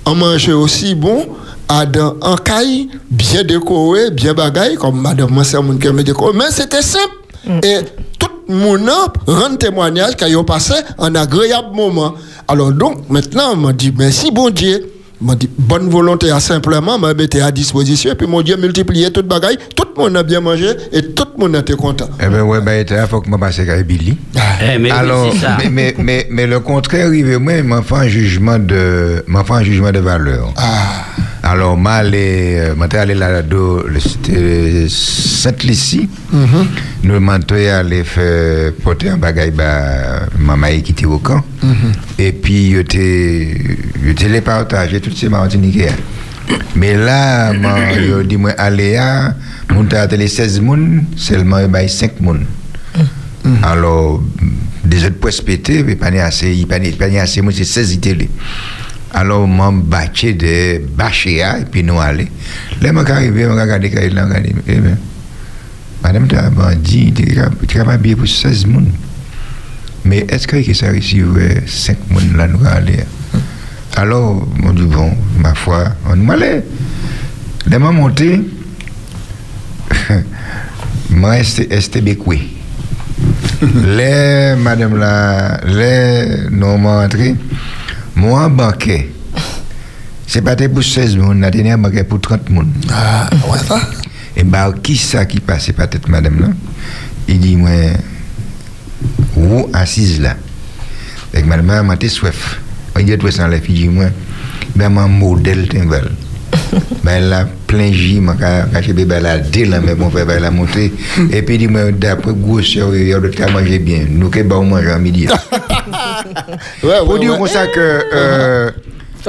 on mangeait aussi bon, à dans un caille bien décoré, bien bagaille, comme madame mon qui me décoré. Mais c'était simple. Et tout le monde rend témoignage qu'ils ont passé un agréable moment. Alors donc, maintenant, on m'a dit, merci bon Dieu. M'a dit, bonne volonté à simplement, m'a mis à disposition. Et puis mon Dieu multiplié toute bagaille. Tout le monde a bien mangé et tout le monde était content. Eh ben ouais, ben, il faut que je passe avec Billy. Eh, mais oui, Alors, ça. mais, mais, mais, mais le contraire arrive, moi, m'en fait un jugement de, m'en fait un jugement de valeur. Alors, moi, allé, euh, t'es allé là-dedans, le- c'était Sainte-Lucie. Nous, m'en t'es allé faire porter un bagage, bah, maman est quitté au camp. Et puis, je t'ai, je t'ai les partagé Martiniquais. Mais là, moi, je dis, moi, mon t'as télé 16 moun, seulement, il y a 5 moun. Alors, des autres postes pétés, mais pas assez, il pas assez, moi c'est 16 télé. Alors, bâché de bâché, et puis nous aller. Là, moi, arrivé, on regarde quand il a regardé, eh madame, tu as dit, tu capable bien pour 16 moun. Mais est-ce que ça réussit 5 moun là, nous aller? Alors, on dit, bon, ma foi, on m'a allé. Là, moi, monté, moi, c'était bécoué. les, madame la, les, m'ont entré, moi, banquet, c'est pas pour 16 personnes, on a tenu un banquet pour 30 personnes. Ah, ouais, ça. Et bah, qui ça qui passe, peut-être madame là Il dit, moi, où assise là Et madame, t'es soif. Dit, toi, sans la quand j'ai bébé là, dès là, mais bon, la monter. Et puis, dit, moi, d'après grosseur, il y a d'autres qui mangé bien. Nous, qui bon, manger à midi. Ouais, Pour ouais, dire ouais. comme ça que, euh,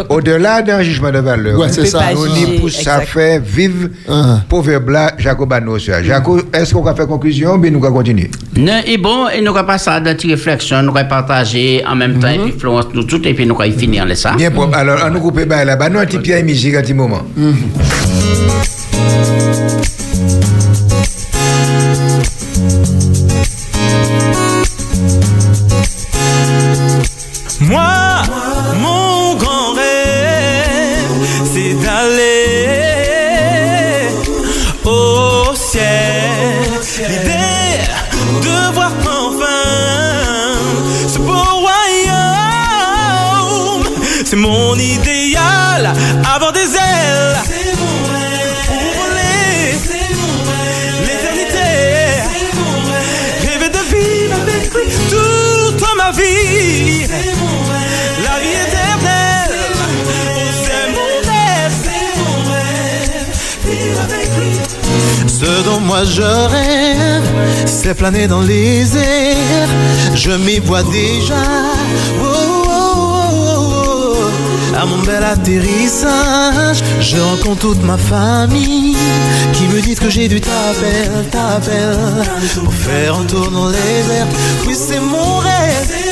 au-delà d'un jugement de valeur, Ouais, c'est ça. dit pour ça faire vivre Ah. proverbe là, Jacob Anossia. Jacob, est-ce qu'on va faire conclusion ou bien nous allons continuer Non, et bon, et nous allons passer à notre réflexion, nous allons partager en même temps, et puis Florence, nous tout, et puis nous allons finir les ça. Bien propre. Alors, on nous coupe bah, là, bah, nous un petit pied à musique à un petit moment. Moi, ma vie. La vie éternelle. Oh, c'est mon rêve. Vivre avec lui. Ce dont moi je rêve, c'est planer dans les airs. Je m'y vois déjà. Oh, oh. À mon bel atterrissage, je rencontre toute ma famille qui me dit que j'ai dû t'appeler, t'appeler pour faire un tour dans les airs. Oui, c'est mon rêve,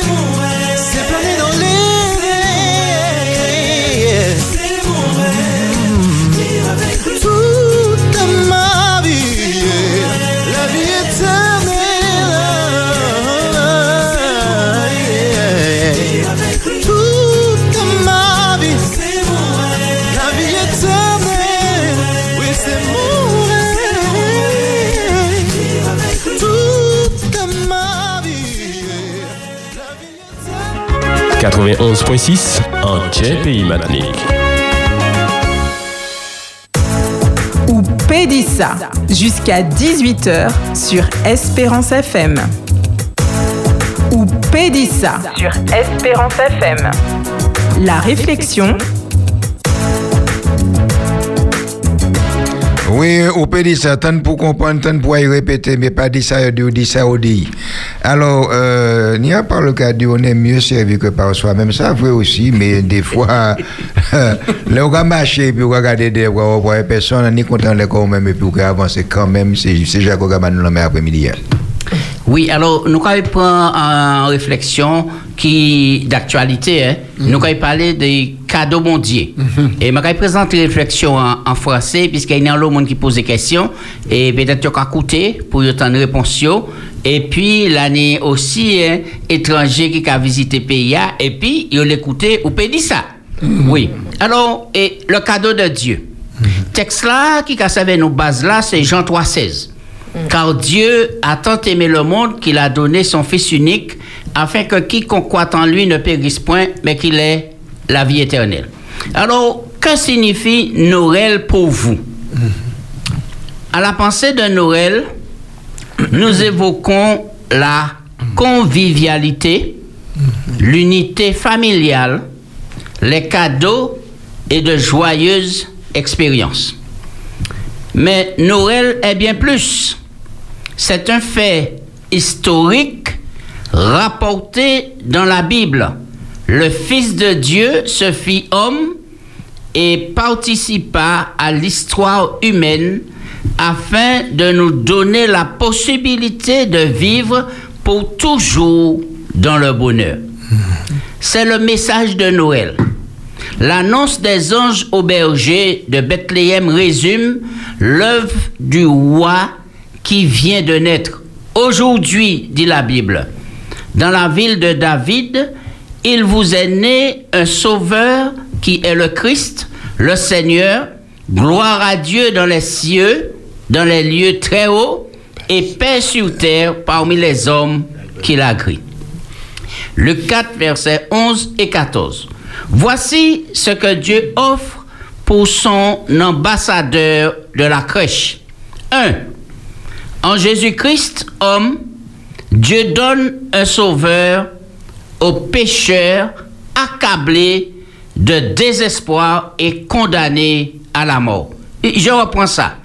91.6 en Pays Matinique. ou Pédissa jusqu'à 18h sur Espérance FM. Ou Pédissa sur Espérance FM. La réflexion, Oui, on peut dire ça, tant pour comprendre, tant pour y répéter, mais pas dire ça, dit ça, dit. Alors, euh, n'y a pas le cas on est mieux servi que par soi-même, ça vrai aussi, mais des fois, là, on va marcher, puis on va regarder des voit personne, on est content de quand même, et puis on va avancer quand même, c'est Jacques Gaban nous l'a après-midi. Oui, alors nous allons prendre en réflexion qui d'actualité. Hein. Nous allons parler des cadeaux mondiaux. Et je vais présenter une réflexion en, en français, puisqu'il y a un monde qui pose des questions. Et peut-être y a écouter pour y entendre réponse. yo. Et puis, l'année aussi, hein, étranger qui a visité le pays. Et puis, il l'écouter ou peut dire ça. Oui. Alors, et le cadeau de Dieu. texte là qui a servi nos bases là, c'est Jean 3,16. Car Dieu a tant aimé le monde qu'il a donné son Fils unique, afin que quiconque croit en lui ne périsse point, mais qu'il ait la vie éternelle. Alors, que signifie Noël pour vous? À la pensée de Noël, nous évoquons la convivialité, l'unité familiale, les cadeaux et de joyeuses expériences. Mais Noël est bien plus. C'est un fait historique rapporté dans la Bible. Le Fils de Dieu se fit homme et participa à l'histoire humaine afin de nous donner la possibilité de vivre pour toujours dans le bonheur. C'est le message de Noël. L'annonce des anges au berger de Bethléem résume l'œuvre du roi qui vient de naître. Aujourd'hui, dit la Bible, dans la ville de David, il vous est né un sauveur qui est le Christ, le Seigneur. Gloire à Dieu dans les cieux, dans les lieux très hauts, et paix sur terre parmi les hommes qu'il agrée. Luc 4, versets 11 et 14. Voici ce que Dieu offre pour son ambassadeur de la crèche. 1. En Jésus-Christ, homme, Dieu donne un sauveur aux pécheurs accablés de désespoir et condamnés à la mort. Et Je reprends ça.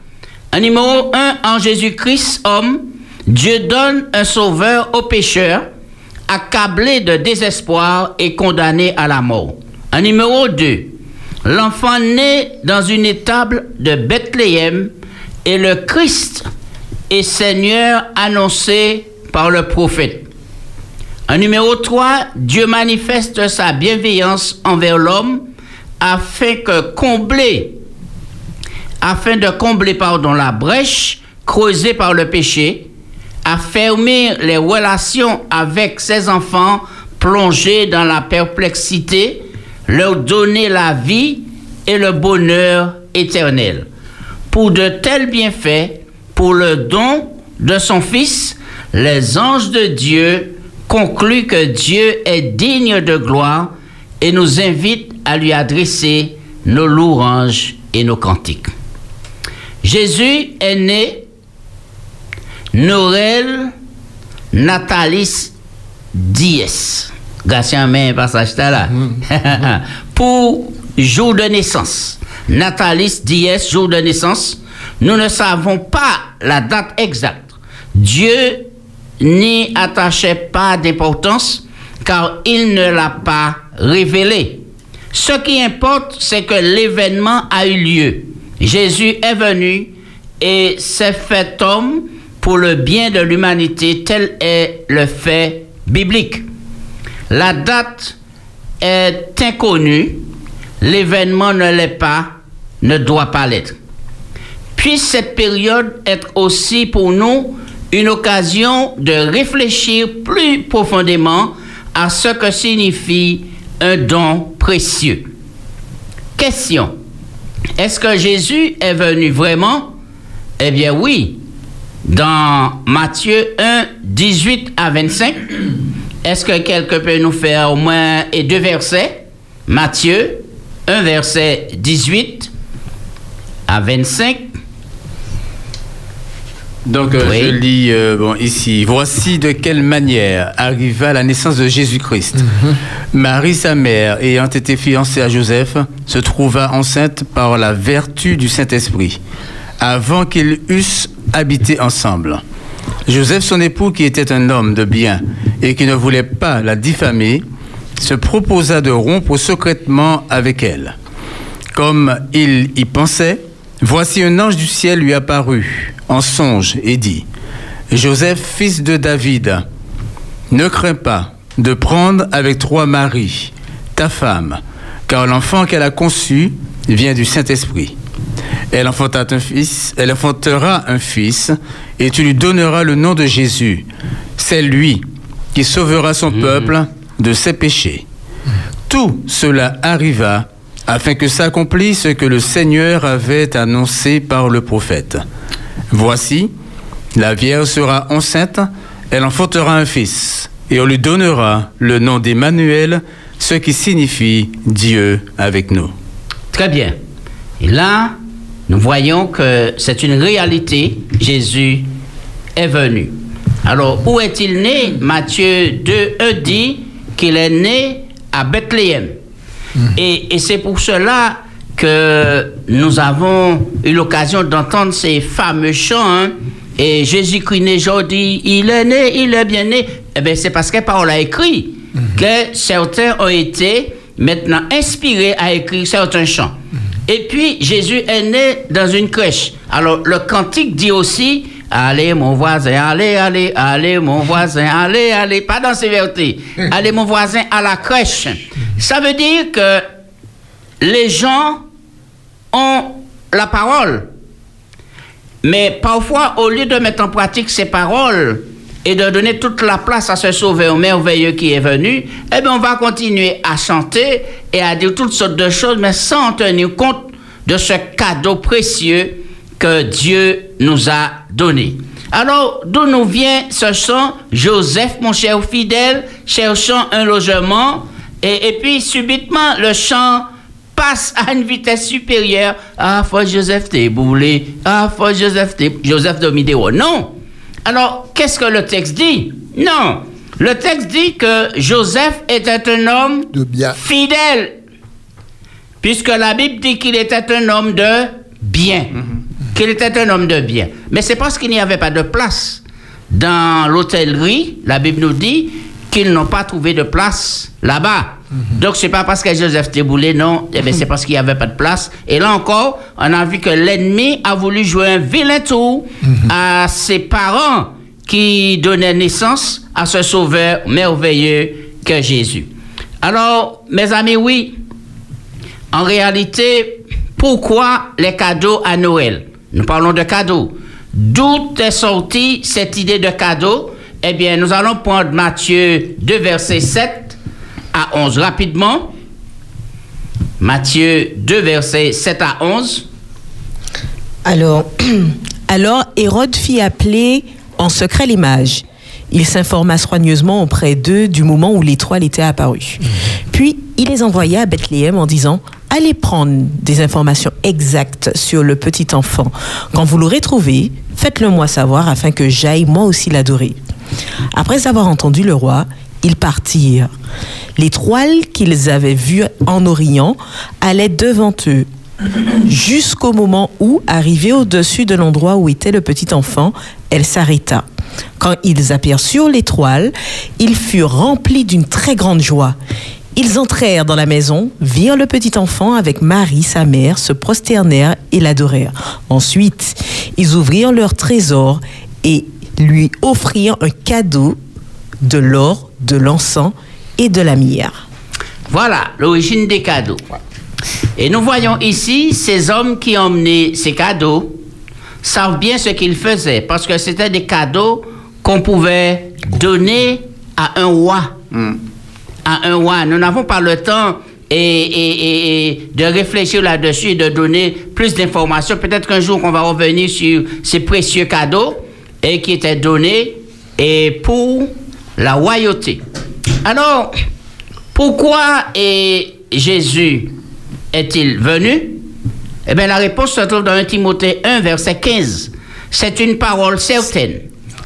En numéro 1, en Jésus-Christ, homme, Dieu donne un sauveur aux pécheurs accablés de désespoir et condamnés à la mort. En numéro 2, l'enfant né dans une étable de Bethléem est le Christ et Seigneur annoncé par le prophète. En numéro 3, Dieu manifeste sa bienveillance envers l'homme afin que combler afin de combler pardon, la brèche creusée par le péché, affermir les relations avec ses enfants plongés dans la perplexité, leur donner la vie et le bonheur éternel. Pour de tels bienfaits, pour le don de son Fils, les anges de Dieu concluent que Dieu est digne de gloire et nous invitent à lui adresser nos louanges et nos cantiques. Jésus est né Noël Natalis Dies. Gatien, mais passage là. Pour jour de naissance. Natalis Dies, jour de naissance. Nous ne savons pas la date exacte. Dieu n'y attachait pas d'importance car il ne l'a pas révélé. Ce qui importe, c'est que l'événement a eu lieu. Jésus est venu et s'est fait homme pour le bien de l'humanité, tel est le fait biblique. La date est inconnue, l'événement ne l'est pas, ne doit pas l'être. Puisse cette période être aussi pour nous une occasion de réfléchir plus profondément à ce que signifie un don précieux. Question. Est-ce que Jésus est venu vraiment? Eh bien oui. Dans Matthieu 1, 18 à 25, est-ce que quelqu'un peut nous faire au moins deux versets? Matthieu 1, verset 18 à 25. Donc euh, je lis euh, bon, ici. Voici de quelle manière arriva la naissance de Jésus-Christ. Marie, sa mère, ayant été fiancée à Joseph, se trouva enceinte par la vertu du Saint-Esprit, avant qu'ils eussent habité ensemble. Joseph, son époux, qui était un homme de bien et qui ne voulait pas la diffamer, se proposa de rompre secrètement avec elle. Comme il y pensait, voici un ange du ciel lui apparut en songe et dit, Joseph, fils de David, ne crains pas de prendre avec toi Marie, ta femme, car l'enfant qu'elle a conçu vient du Saint-Esprit. Elle enfanta un fils, elle enfantera un fils, et tu lui donneras le nom de Jésus. C'est lui qui sauvera son peuple de ses péchés. Tout cela arriva afin que s'accomplisse ce que le Seigneur avait annoncé par le prophète. Voici, la Vierge sera enceinte, elle enfantera un fils, et on lui donnera le nom d'Emmanuel, ce qui signifie Dieu avec nous. Très bien. Et là, nous voyons que c'est une réalité. Jésus est venu. Alors, où est-il né? Matthieu 2, 1 dit qu'il est né à Bethléem. Et, et c'est pour cela que nous avons eu l'occasion d'entendre ces fameux chants. hein. Et Jésus-Christ né aujourd'hui, il est né, il est bien né. Eh bien, c'est parce que Paul a écrit que certains ont été maintenant inspirés à écrire certains chants. Et puis, Jésus est né dans une crèche. Alors, le cantique dit aussi Allez, mon voisin, allez, allez, allez, mon voisin, allez, allez. Pas dans sévérité. Allez, mon voisin, à la crèche. Ça veut dire que les gens ont la parole. Mais parfois, au lieu de mettre en pratique ces paroles et de donner toute la place à ce sauveur merveilleux qui est venu, eh bien, on va continuer à chanter et à dire toutes sortes de choses, mais sans tenir compte de ce cadeau précieux que Dieu nous a donné. Alors, d'où nous vient ce chant? Joseph, mon cher fidèle, cherchant un logement. Et puis, subitement, le chant passe à une vitesse supérieure. Ah, faut Joseph t'es boulé. Ah, faut Joseph t'es... Joseph de Midéo. Non. Alors, qu'est-ce que le texte dit? Non. Le texte dit que Joseph était un homme De bien. fidèle. Puisque la Bible dit qu'il était un homme de bien. Qu'il était un homme de bien. Mais c'est parce qu'il n'y avait pas de place. Dans l'hôtellerie, la Bible nous dit qu'ils n'ont pas trouvé de place là-bas. Donc, c'est pas parce que Joseph Téboulé, non, eh bien, c'est parce qu'il n'y avait pas de place. Et là encore, on a vu que l'ennemi a voulu jouer un vilain tour à ses parents qui donnaient naissance à ce sauveur merveilleux que Jésus. Alors, mes amis, oui, en réalité, pourquoi les cadeaux à Noël? Nous parlons de cadeaux. D'où est sortie cette idée de cadeau? Eh bien, nous allons prendre Matthieu 2, verset 7 à 11 rapidement. Matthieu 2, verset 7 à 11. Alors, alors Hérode fit appeler en secret les mages. Il s'informa soigneusement auprès d'eux du moment où l'étoile était apparue. Puis il les envoya à Bethléem en disant Allez prendre des informations exactes sur le petit enfant. Quand vous l'aurez trouvé, faites-le moi savoir afin que j'aille moi aussi l'adorer. Après avoir entendu le roi, ils partirent. L'étoile qu'ils avaient vue en Orient allait devant eux jusqu'au moment où, arrivée au-dessus de l'endroit où était le petit enfant, elle s'arrêta. Quand ils aperçurent l'étoile, ils furent remplis d'une très grande joie. Ils entrèrent dans la maison, virent le petit enfant avec Marie, sa mère, se prosternèrent et l'adorèrent. Ensuite, ils ouvrirent leur trésor et lui offrirent un cadeau de l'or, de l'encens et de la myrrhe. Voilà l'origine des cadeaux. Et nous voyons ici ces hommes qui ont emmené ces cadeaux savent bien ce qu'ils faisaient parce que c'était des cadeaux qu'on pouvait donner à un roi. À un roi. Nous n'avons pas le temps et, et- et- et de réfléchir là-dessus et de donner plus d'informations. Peut-être qu'un jour on va revenir sur ces précieux cadeaux et qui étaient donnés et pour la royauté. Alors, pourquoi est Jésus est-il venu? Eh bien, la réponse se trouve dans 1 Timothée 1, verset 15. C'est une parole certaine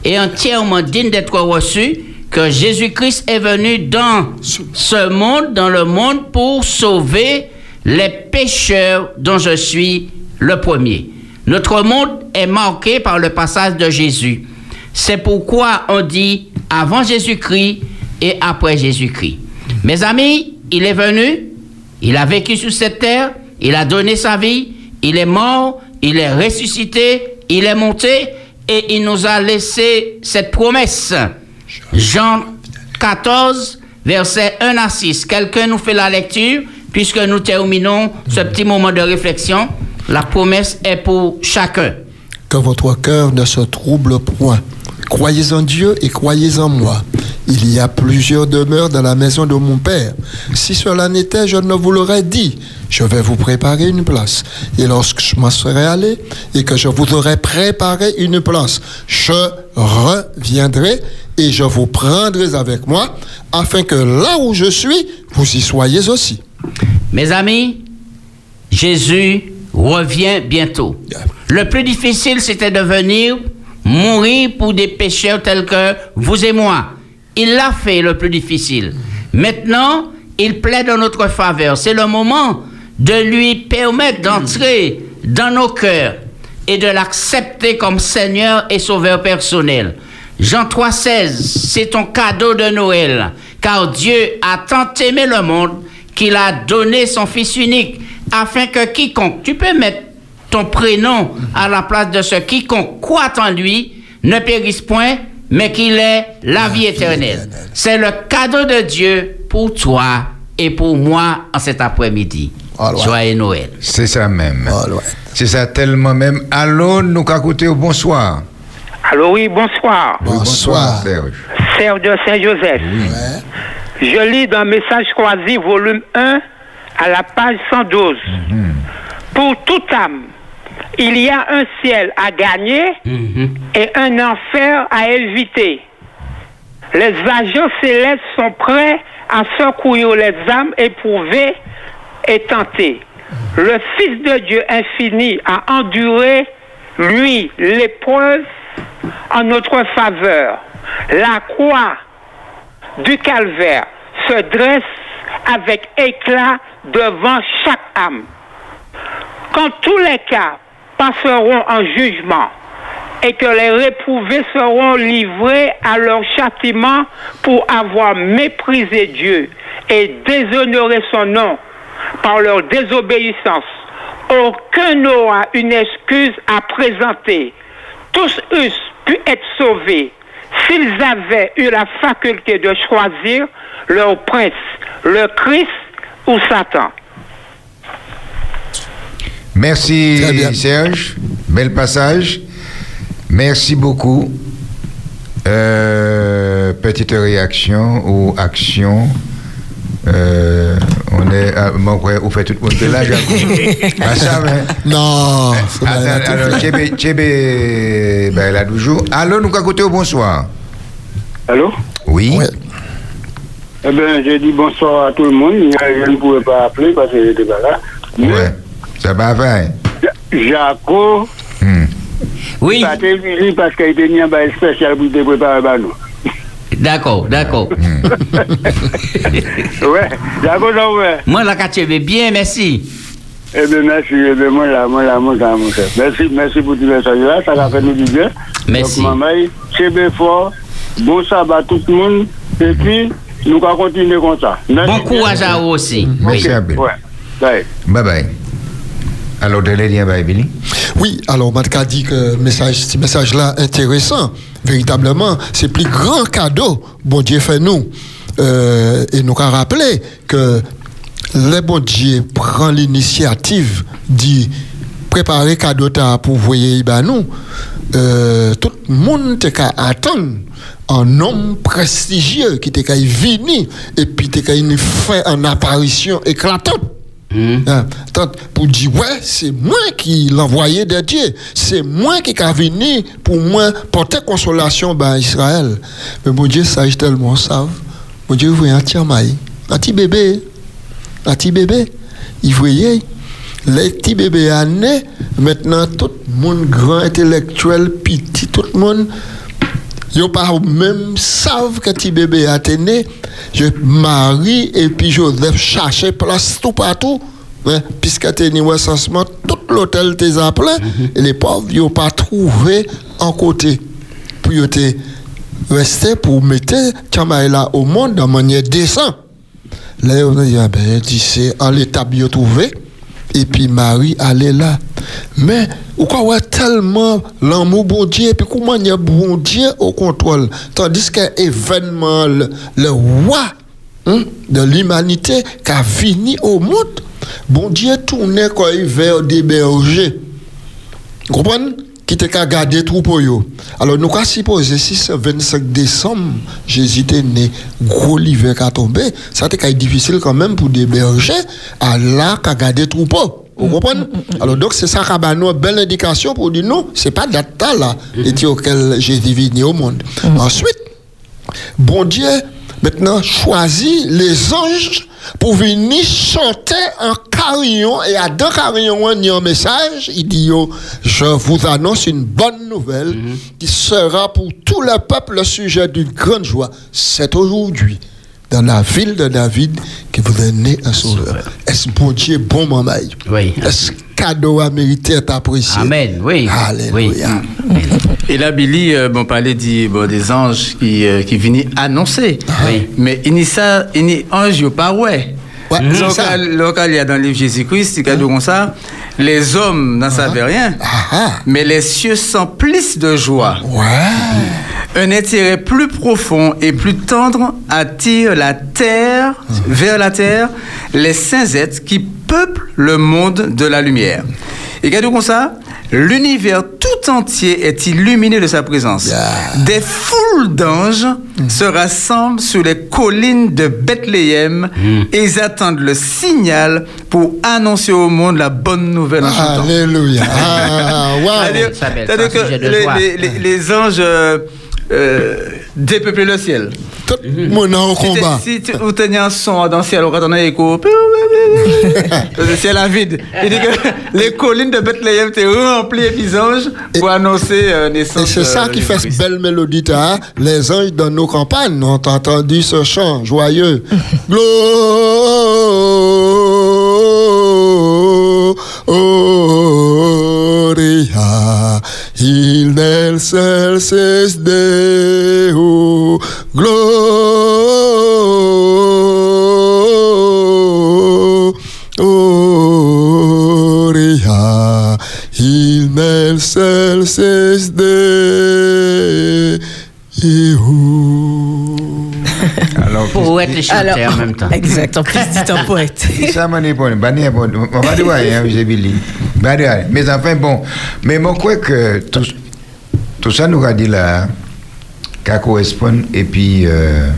et entièrement digne d'être reçue que Jésus-Christ est venu dans ce monde, dans le monde, pour sauver les pécheurs dont je suis le premier. Notre monde est marqué par le passage de Jésus. C'est pourquoi on dit avant Jésus-Christ et après Jésus-Christ. Mes amis, il est venu, il a vécu sur cette terre, il a donné sa vie, il est mort, il est ressuscité, il est monté et il nous a laissé cette promesse. Jean 14, versets 1 à 6. Quelqu'un nous fait la lecture puisque nous terminons ce petit moment de réflexion. La promesse est pour chacun. Que votre cœur ne se trouble point. Croyez en Dieu et croyez en moi. Il y a plusieurs demeures dans la maison de mon Père. Si cela n'était, je ne vous l'aurais dit. Je vais vous préparer une place. Et lorsque je m'en serai allé et que je vous aurai préparé une place, je reviendrai et je vous prendrai avec moi, afin que là où je suis, vous y soyez aussi. Mes amis, Jésus revient bientôt. Le plus difficile, c'était de venir mourir pour des pécheurs tels que vous et moi. Il l'a fait le plus difficile. Maintenant, il plaide en notre faveur. C'est le moment de lui permettre d'entrer dans nos cœurs et de l'accepter comme Seigneur et Sauveur personnel. Jean 3,16, c'est ton cadeau de Noël, car Dieu a tant aimé le monde qu'il a donné son Fils unique, afin que quiconque, tu peux mettre ton prénom à la place de ce quiconque croit en lui, ne périsse point, mais qu'il ait la vie éternelle. C'est le cadeau de Dieu pour toi et pour moi en cet après-midi. Joyeux Noël. C'est ça même. C'est ça tellement même. Allô, nous au bonsoir. Allô, oui, bonsoir. Bonsoir, Serge. Serge de Saint-Joseph. Je lis dans Message croisé, volume 1, à la page 112. Pour toute âme, il y a un ciel à gagner et un enfer à éviter. Les agents célestes sont prêts à secourir les âmes éprouvées et tentées. Le Fils de Dieu infini a enduré, lui, l'épreuve en notre faveur. La croix du calvaire se dresse avec éclat devant chaque âme. Quand tous les cas passeront en jugement et que les réprouvés seront livrés à leur châtiment pour avoir méprisé Dieu et déshonoré son nom par leur désobéissance, aucun n'aura une excuse à présenter. Tous eussent pu être sauvés s'ils avaient eu la faculté de choisir leur prince, le Christ ou Satan. Merci Serge, bel passage. Merci beaucoup. Euh, petite réaction ou action. Euh, on est, ah, bon, ouais, vous faites tout le monde de là, Jacob. Ah, ça, mais- Non. Attends, alors, Tchébé, Tchébé, ben, là, toujours. Allô, nous, qu'à côté au bonsoir. Allô? Oui. Eh bien, j'ai dit bonsoir à tout le monde. Je ne pouvais pas appeler parce que j'étais pas là. Ouais. Ça va bien. Jaco. Oui. Pas télévisé parce qu'il était mis en bas spécial pour te préparer par nous. D'accord, d'accord. Ouais, Jaco, ça ouais. Moi, la vais bien, merci. Eh bien, merci. Eh bien, moi, là, moi, là, moi, ça, moi, ça. Merci, merci pour tout ça. là. Ça a fait nous du bien. Merci. Donc, maman, c'est bien fort. Bon sabbat à tout le monde. Et puis, nous allons continuer comme ça. Merci Bon courage à vous aussi. Merci, Abel. Ouais. Bye. Bye. Alors, de l'aide, bye, Billy. Oui, alors Matka dit que message, ce message-là intéressant, véritablement, c'est le plus grand cadeau bon Dieu fait nous. Euh, et nous avons rappelé que le bon Dieu prend l'initiative d'y préparer cadeau pour voyer ben nous. Euh, tout le monde qu'à attendre un homme prestigieux qui qu'à venir et puis te qu'à faire une apparition éclatante. Hein, tant pour dire, ouais, c'est moi qui l'envoyé de Dieu. C'est moi qui est venu pour moi porter consolation à Israël. Mais mon Dieu sage tellement savent. Mon Dieu, vous voyez un petit maï, un petit bébé, un petit bébé. Il voyait, les petits bébés à né, maintenant tout le monde grand intellectuel, petit, tout le monde Yo pas même savent que petit bébé a été né. Je marie et puis Joseph cherchait place tout partout. Hein, puisque t'es né recensement, tout l'hôtel t'es appelé. Et les pauvres, ils pas trouvé en côté. Puis ils étaient restés pour mettre Tchamaï là au monde de manière décente. Là, on a dit, ah ben, dit, c'est en l'état bien trouvé. Et puis Marie allait là. Mais, ou quoi, tellement l'amour bon Dieu, et puis comment il y a bon Dieu au contrôle? Tandis qu'un événement, le, le roi hein, de l'humanité qui a fini au monde, bon Dieu tournait quand il vers des bergers. Vous comprenez? Qui t'a qu'à garder troupeau yo. Alors nous avons supposé si c'est 25 décembre, Jésus était né, gros l'hiver qui a tombé, ça était difficile quand même pour des bergers à là qu'à garder troupeau. Vous comprenez? Alors donc c'est ça qui a une belle indication pour dire non, c'est pas date là, et auquel Jésus venu au monde. Ensuite, bon Dieu maintenant choisit les anges pour venir chanter un carillon et à deux carillons il y a un message il dit yo, je vous annonce une bonne nouvelle qui sera pour tout le peuple le sujet d'une grande joie. C'est aujourd'hui dans la ville de David que vous né un sauveur. Est-ce bon Dieu bon maman oui. Est-ce cadeau à mériter est apprécié Amen oui Alléluia Et là, Billy, euh, bon, parlait dit, bon, des anges qui, euh, qui venaient annoncer. Oui. Mais il n'y ange, yo pas ouais. Ouais, ça. euh, local, il y a dans le livre Jésus-Christ, il y a comme ça. Les hommes n'en savaient rien, mais les cieux s'emplissent de joie. Un intérêt plus profond et plus tendre attire la terre, vers la terre, les saints êtres qui peuplent le monde de la lumière. Et regardez comme ça, l'univers tout entier est illuminé de sa présence. Des foules d'anges se rassemblent sur les collines de Bethléem et ils attendent le signal pour annoncer au monde la bonne nouvelle en. Alléluia ah, wow. C'est-à-dire- que les anges euh, euh, dépeuplaient le ciel. tout le monde t'es- combat Si vous tenez un son dans le ciel, quand on a écho, le ciel est vide. Il dit que les collines de Bethléem étaient remplies des anges pour annoncer euh, naissance. Et c'est ça euh, qui fait cette belle mélodie. hein. Les anges dans nos campagnes ont entendu ce chant joyeux. Gloria in excelsis Deo. Alors, en même temps. Exact, en plus dit un poète. Ça m'en est. Bah, pas. On va dire, hein, M. Billy. Bah, Mais enfin, bon. Mais moi, crois que tout, tout ça nous a dit là, qu'à correspond, et puis, euh,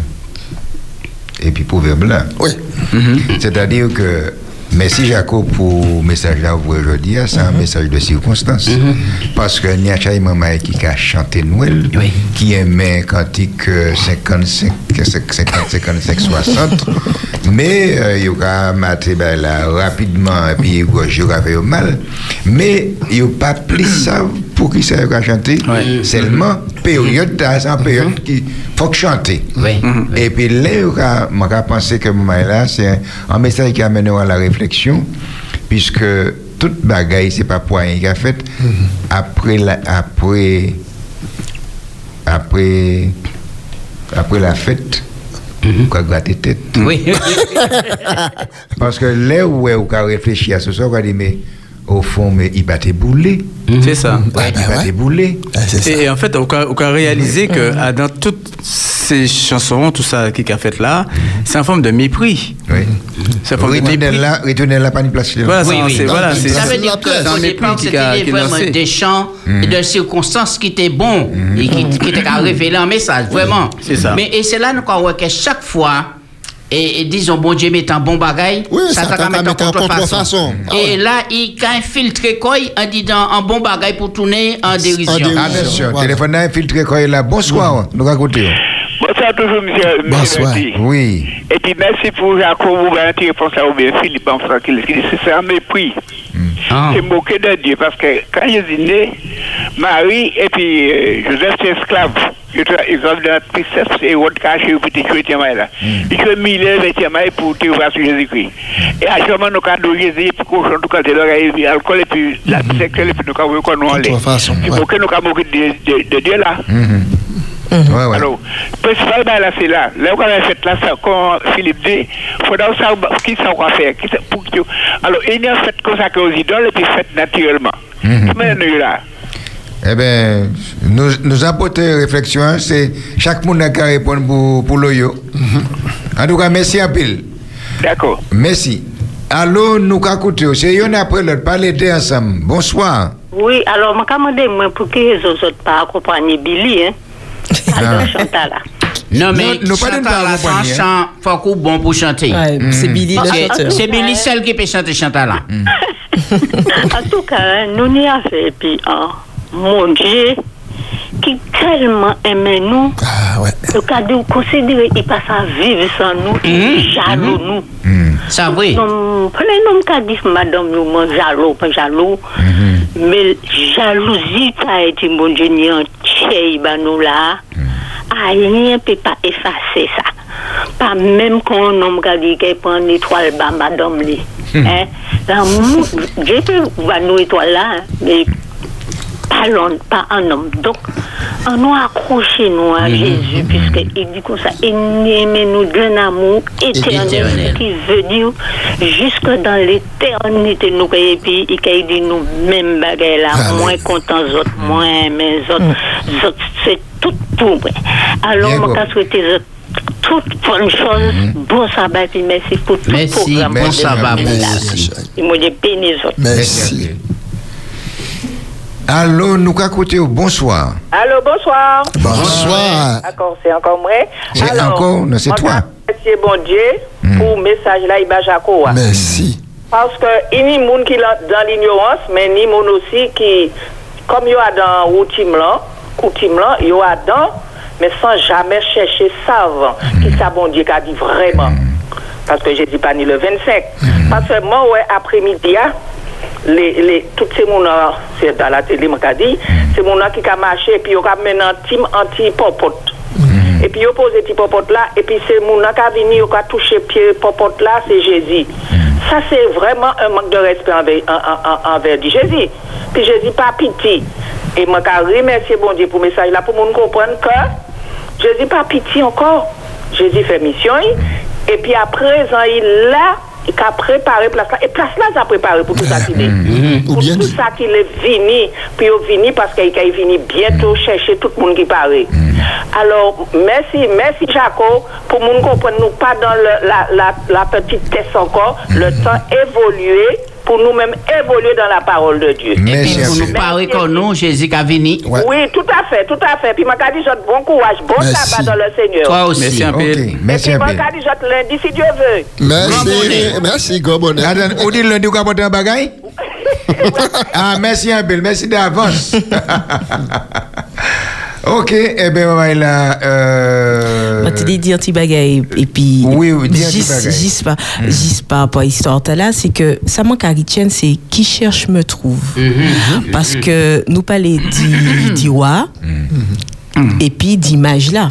et puis, proverbe là. Oui. C'est-à-dire que, merci Jacob pour le message là vous aujourd'hui, c'est un message de circonstance. Parce que Niacha Maman qui a chanté Noël, qui aimait cantique euh, 55, 50, 55, 60, mais euh, il a maté ben, là, rapidement, et puis il a fait mal. Mais il n'a pas pris ça pour qui ça a chanté, seulement période, c'est une période qui faut chanter. Et puis là, on a pensé que moment là, c'est un, un message qui amène à la réflexion, puisque toute bagaille, c'est pas pour rien qu'il a fait. Après la, après, après, après la fête, on a gratté tête. Oui. Parce que là où on a réfléchi à ce soir, on a dit, mais au fond, mais il battait bouler. C'est ça. il battait bouler. Et, et en fait, on a, réalisé que ah, dans toutes ces chansons, tout ça qui a fait là, c'est une forme de mépris. Oui. C'est une forme de Retournez mépris. là, retournez là, pas une place. là. Voilà, c'est- voilà, c'est- Ça veut dire qu'au mépris départ, c'était vraiment lancé. des chants et de circonstances qui étaient bons et qui, qui étaient à révéler un message, vraiment. C'est ça. Mais et c'est là nous croyons que chaque fois, et, et disons, bon Dieu met un bon bagaille, ça t'a qu'à mettre en contrefaçon. Ah Et là, il a infiltré quoi en disant un bon bagaille pour tourner en dérision. Attention, téléphone a infiltré quand il a. Bonsoir, nous racontons. Bonsoir toujours, monsieur. Bonsoir. monsieur Berti. Oui. Et puis merci pour Jacob, vous avez une réponse à bien Philippe en français. c'est un mépris. C'est moqué de Dieu parce que quand ils sont nés, Marie et puis euh, Joseph, c'est esclave. Ils ont ils ont de la tristesse et ils ont caché pour te tuer Tiamaï là. Ils ont mis les Tiamaï pour te voir sur Jésus-Christ. Et à chaque moment, nous avons Jésus pour qu'on chante quand il l'alcool et puis la sexuelle et puis nous avons qu'on nous. Contrefaçon, C'est ouais. pour que nous avons moqué de Dieu là. Ouais, ouais. Alors, principal ben là, c'est là. Là on a fait là, ça, comme Philippe dit, il faudra savoir qui ça va faire. Qui ça, pour que, alors, il y a fait consacré aux idoles et puis fait naturellement. Mais nous là? Eh bien, nous, nous apporter réflexion, hein, c'est chaque monde a qu'à répondre pour, pour l'oyo. En tout cas, merci un pile. D'accord. Merci. Allô, nous écouter. C'est yon après l'autre, parler ensemble. Bonsoir. Oui, alors, je vais demander moi pour que les autres pas accompagner Billy, hein. Alors, Chantal, là. Non, mais Nous- nous pas Chantal, d'une part là, son accompagner, chant, faut qu'on bon pour chanter. Ouais, c'est Billy le C'est- chanteur. C'est Billy seul qui peut chanter Chantal. là. en tout cas, hein, nous n'y avons fait, puis, hein, mon Dieu, ki telman eme nou. Ah, ouais. yo ka de ou konsidere i pa sa vive san nou mm. i jalou mm. nou. Mm. Sa vwe plen nom ka dif madame nou man jalou pa jalou -hmm. me jalouzi ta eti moun jenye an chey ban nou la. Mm. A yen pe pa efase sa. Pa menm kon nom ka di ke pon netwal ba madame li. Hmm. Eh, la moun jepe van nou etwal la me pas, l'homme, pas un homme. Donc, on nous accroché nous à Jésus, puisqu'il dit comme ça, aimez-nous d'un amour éternel, qui veut dire jusque dans l'éternité, nous, et puis il a dit nous même bagaille là, Ah, moins contents autres, moins mais autres, autres, c'est tout pour moi. Alors, bon. je souhaite toute bonne chose, bon sabbat, et merci pour tout le Merci, programme. bon sabbat vous. Et moi, je bénis autres. Merci. Allô, nous qu'à côté, bonsoir. Allô, bonsoir. Bonsoir. D'accord, c'est encore moi. C'est encore, non, c'est toi. Merci bon Dieu pour le message là, il va Jaco. hein. Merci. Parce que il y a des gens qui sont dans l'ignorance, mais il y a des gens aussi qui, comme il y a dans routine là, coutume là, il y a dans, mais sans jamais chercher savant, qui ça bon Dieu qu'a dit vraiment? Parce que je dis pas ni le 25. Parce que moi, ouais, après-midi, les, les, toutes ces gens c'est dans la télé, m'a dit, c'est mon qui a marché, et puis ils ont mené un team anti-popote. Et puis, ils posent petit popote là, et puis c'est mon qui a venu, qui a touché pied popote là, c'est Jésus. Ça, c'est vraiment un manque de respect envers, en- en- envers du Jésus. Puis Jésus pas pitié. Et je remercie bon Dieu pour le message là, pour nous comprendre que Jésus pas pitié encore. Jésus fait mission. Et puis à présent, il a il a préparé place là. Et place là, a préparé pour tout ça qu'il est. Pour tout ça qu'il est venu. Puis il est venu parce qu'il est venu bientôt chercher tout le monde qui paraît. Alors, merci, merci Jaco, pour nous comprendre, nous pas dans la, la, petite test encore, le temps évoluer pour nous-mêmes évoluer dans la parole de Dieu. Et puis, pour nous parler comme nous, Jésus qui a venu. Oui, tout à fait, tout à fait. Puis, je dit, bon courage, bon sabbat dans le Seigneur. Toi aussi. Merci un peu. Merci Et un puis, peu. dit, lundi, si Dieu veut. Merci. Merci, on dit lundi, vous apporter un bagage Ah, merci un peu, merci d'avance. ok, eh bien, maman, là. Euh... Moi, tu dis dire petit bagaille et puis Oui, oui, dis un petit juste bagaille. juste pas juste par rapport à l'histoire là c'est que ça manque à Richien c'est qui cherche me trouve. Parce que nous parler du du roi et puis d'image là.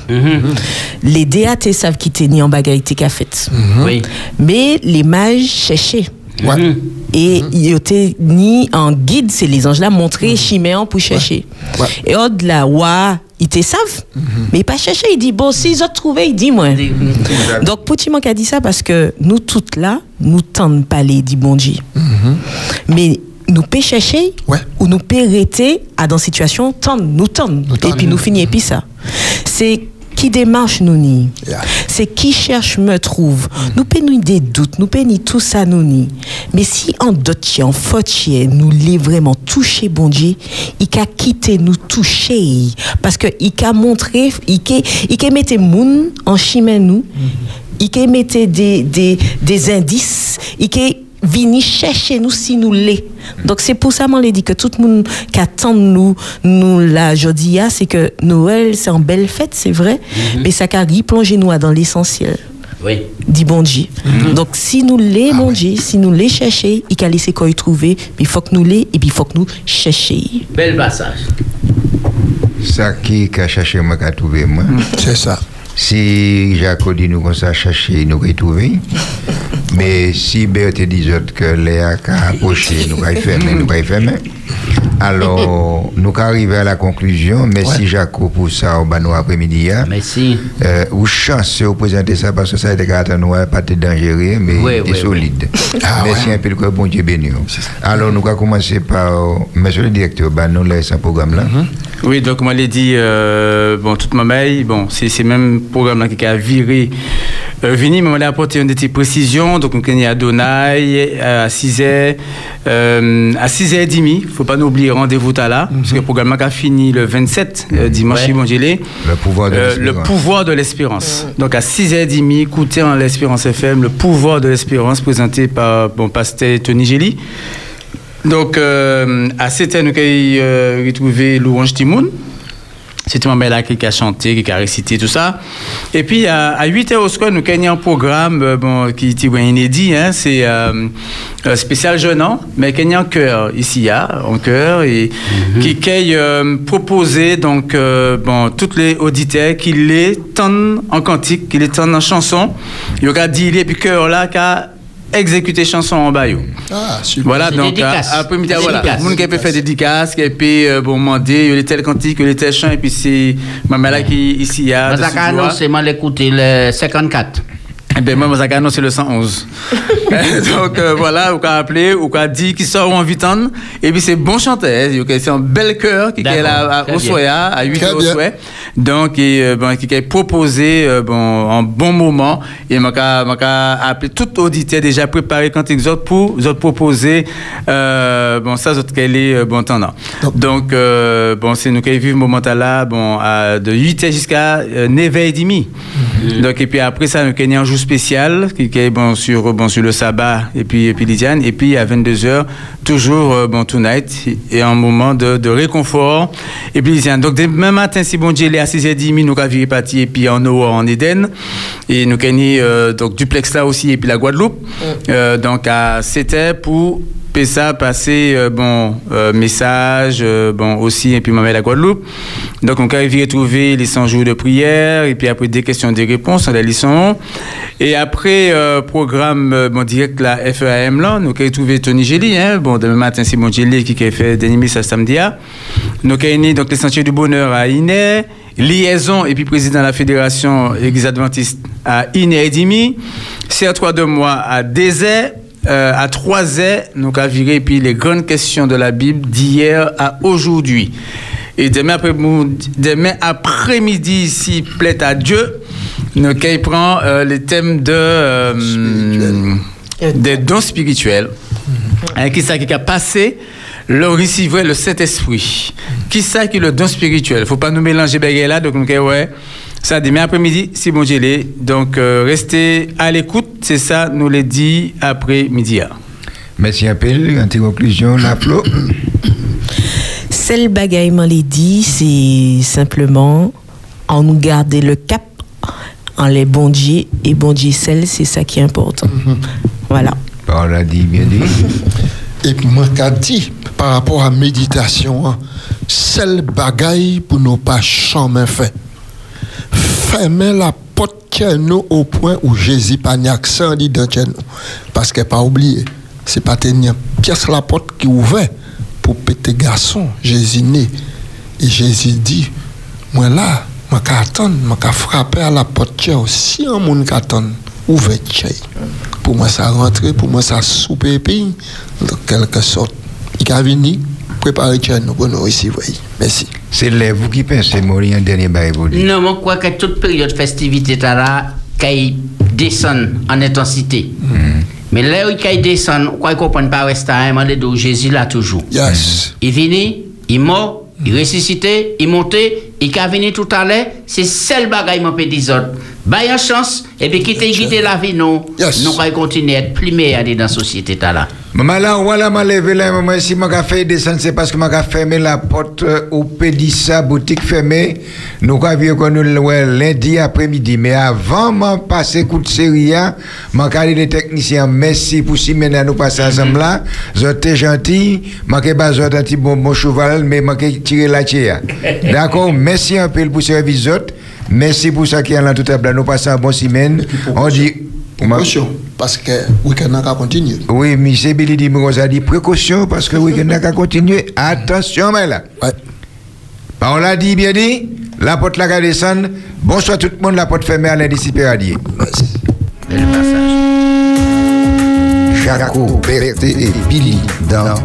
Les DAT savent qui t'est ni en bagaille t'es qu'a fait Oui. mais les mages cherchaient et il était ni en guide, c'est les anges là montrés chiméen pour chercher. Et au-delà, ouah, ils te savent, mais pas chercher. Il dit, bon, s'ils ont trouvé, il dit, moi. Donc, Poutiman a dit ça parce que nous toutes là, nous tentons parler du bon Dieu. Mais nous peut chercher ou nous peut rester à dans situation tendre, nous tendre. Et puis nous finir et puis ça. C'est qui démarche nous ni. C'est qui cherche me trouve. Nous peut nous des doutes, nous ni tout ça nous ni. Mais si en d'autres en faute chien, nous les vraiment touché bon Dieu, il a quitté nous toucher parce que il a montré, il a il a mettre moun en chemin nous. Il a mettre des des des indices, il a vini chercher nous si nous l'est. Donc c'est pour ça qu'on dit que tout le monde qui attend nous nous la jodi a, c'est que Noël c'est en belle fête, c'est vrai, mais ça a replongé nous dans l'essentiel. Oui. Dit bon Dieu. Donc si nous les bon Dieu, si nous les chercher, il laissé quoi y trouver, mais il faut que nous les et puis il faut que nous chercher. Bel passage. Ça qui a cherché, moi, qui a trouvé, moi? C'est ça. Si Jacques dit nous qu'on s'est cherché, nous trouvé. Mais si Berthe dit que Léa a approché, nous avons fermé, nous avons fermé. Alors, nous arrivé à la conclusion. Merci Jacques pour ça au banou après-midi. hein. Merci. Euh, ou chance de présenter ça parce que ça a été noir, pas de dangereux, mais Oui, était oui, solide. Merci un peu que bon Dieu béni. Alors, nous allons commencer par euh, monsieur le directeur, bah, nous laissons un programme là. Oui, donc moi l'ai dit, euh, bon, toute ma maille, bon, c'est c'est même programme là qui a viré Euh, Vini m'a apporté une petite précision. Donc, on connaît Adonai euh, à 6h, euh, à 6h30. Il ne faut pas nous oublier, rendez-vous là. Parce que le programme a fini le 27, euh, dimanche, Ouais. Le pouvoir de Euh, le l'espérance. pouvoir de l'espérance. Donc à 6h30, écoutez en l'Espérance FM, le pouvoir de l'espérance présenté par bon pasteur Tony Gély. Donc euh, à 7h, nous avons euh, retrouvé Louange Timoun. C'était ma mère qui a chanté, qui a récité tout ça. Et puis à, à 8h au soir, nous avons un programme euh, bon, qui est inédit. Hein, c'est euh, euh, spécial jeune an, mais qui a un chœur ici, il y a un chœur, et qui qui a euh, proposé donc, euh, bon, toutes les auditeurs qui les tonnent en cantique, qui les tonnent en chanson. Il y aura dit, et puis chœur là, qui a exécuté chanson en bayou. Ah, super. Voilà, donc dédicace. C'est voilà. dédicace. Monde qui peut faire des dédicaces, qui peut bon, demander, il y a les tels cantiques, il y a les tels chants, et puis c'est ma mère qui ici, annonce, c'est moi l'écouter le 54. Eh ben, moi, annonce c'est le 111. Donc, euh, voilà, ou qu'a appelé, ou qu'a dit qu'il sort en vitan. Et puis, c'est bon chanteur. hein. C'est un bel cœur qui est là au. Soya, à 8 Très au souhait. Donc, et, euh, bon, qui a proposé euh, bon, en bon moment. Et m'a appelé tout auditeur déjà préparé quand ils autres pour vous autres proposer, euh, bon, ça, autres qu'elle est euh, bon tendant. Donc, euh, bon, c'est nous qui avons vu ce moment-là, bon, à- de 8h jusqu'à euh, 9h30. Donc, et puis après ça, nous avons un jour spécial qui, qui est bon, sur, bon, sur le sabbat et puis, et puis Lydiane. Et puis à 22h, toujours euh, bon, tonight et un moment de, de réconfort. Et puis Lydiane. Donc, demain matin, si bon Dieu est à 6h30, nous avons parti et puis en Noah, en Éden. Et nous avons euh, donc duplex là aussi et puis la Guadeloupe. Euh, donc à 7h pour ça passer euh, bon euh, message euh, bon aussi et puis maman la Guadeloupe. Donc on arrive à trouver les 100 jours de prière et puis après des questions des réponses on la leçon et après euh, programme bon direct la FEAM là nous avons trouvé Tony Gély hein. Bon demain matin c'est mon Gély qui a fait des ça samedi là. nous avons donc les sentiers du bonheur à Iné liaison et puis président de la fédération Église adventiste à Iné et Dimi CR3 de mois à Désert euh, à 3 heures, nous avons viré puis les grandes questions de la Bible d'hier à aujourd'hui. Et demain après demain après-midi, s'il plaît à Dieu, nous allons prendre euh, les thèmes de euh, des dons spirituels. Hein, qui ça qui a passé le recevrait le Saint-Esprit. Qui ça qui est le don spirituel? Faut pas nous mélanger là, donc nous ouais. Ça, demain après-midi, si bon Dieu l'est. Donc, euh, restez à l'écoute. C'est ça, nous le dit après-midi. Merci un peu. En conclusion, la Flo. Celle bagaille m'en l'a dit, c'est simplement en nous garder le cap en les bon Dieu et bon Dieu celle, c'est ça qui est important. Voilà. Parole a dit, bien dit. Et puis moi, qu'a dit, par rapport à méditation, hein, celle bagaille pour nous pas chemin fait. Fermez la porte chez nous au point où Jésus pas ni accent dit dans chez nous. Parce qu'elle pas oublié, c'est pas tenir pièce la porte qui ouvert pour péter garçon, Jésus né. Et Jésus dit, moi là, moi qu'à attendre, moi qu'à frapper à la porte chez si un monde qu'attend, ouvert. Pour moi ça rentrer, pour moi ça souper en quelque sorte. Il a venu préparer chez nous pour nous recevoir. Merci. C'est là, vous qui pensez, Mori, un dernier bail pour dire. Non, moi, quoi que toute période festivité, t'as là, qu'il descend en intensité. Mais là où il descend, quoi qu'on comprenne pas, reste à un moment de Jésus là toujours. Yes. Il vini, il mort, il ressuscité, il monté, il a venu tout à l'heure, c'est seul bagaille mon petit autres. Bah, une chance, et puis quitter quitter la vie, non. Nous allons continuer à être plus meilleurs dans la société, là. Maman là, voilà, m'a levé là, maman, si m'a fait descendre, c'est parce que m'a fermé la porte euh, au Pédissa, boutique fermée. Nous avons qu'on nous ouais, lundi après-midi. Mais avant m'a passé coup de série, m'a dit les techniciens, merci pour si maintenant nous passer ensemble là. Êtes gentils, m'a êtes un petit bon, cheval, mais m'a tiré la tchia. D'accord, merci un peu pour ce service. Merci pour ça qui est là tout à l'heure. Nous passons un bon semaine. On dit. Précaution, parce que le week-end n'a qu'à continuer. Oui, M. Billy dit, a dit précaution parce que le week-end n'a qu'à continuer. Attention, mais là. On l'a dit, bien dit. La porte là, descend. Bonsoir tout le monde, la porte fermée à lundi, si péradier. Jaco, Berté et Billy dans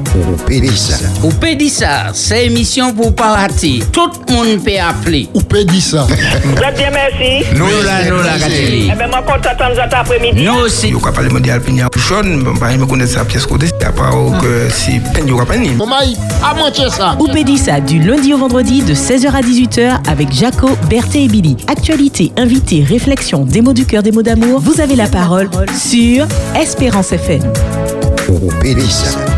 Pédissa. Ou peut dire ça, c'est émission pour parler. Tout le monde peut appeler. Ou peut dire ça. Je bien merci. Nous là, nous là, Catherine. Eh bien, moi, content d'entendre cet après-midi. Nous aussi. Yo ka pale mondial pinya jaune, bah me connaît ça pièce côté, à part que si pen yo ka pas ni. Maman, à moitié ça. Ou Pédissa du lundi au vendredi de 16h à 18h avec Jaco, Berthé et Billy. Actualité, invité, réflexion, des mots du cœur, des mots d'amour. Vous avez la parole sur Espérance FM. Pédissa.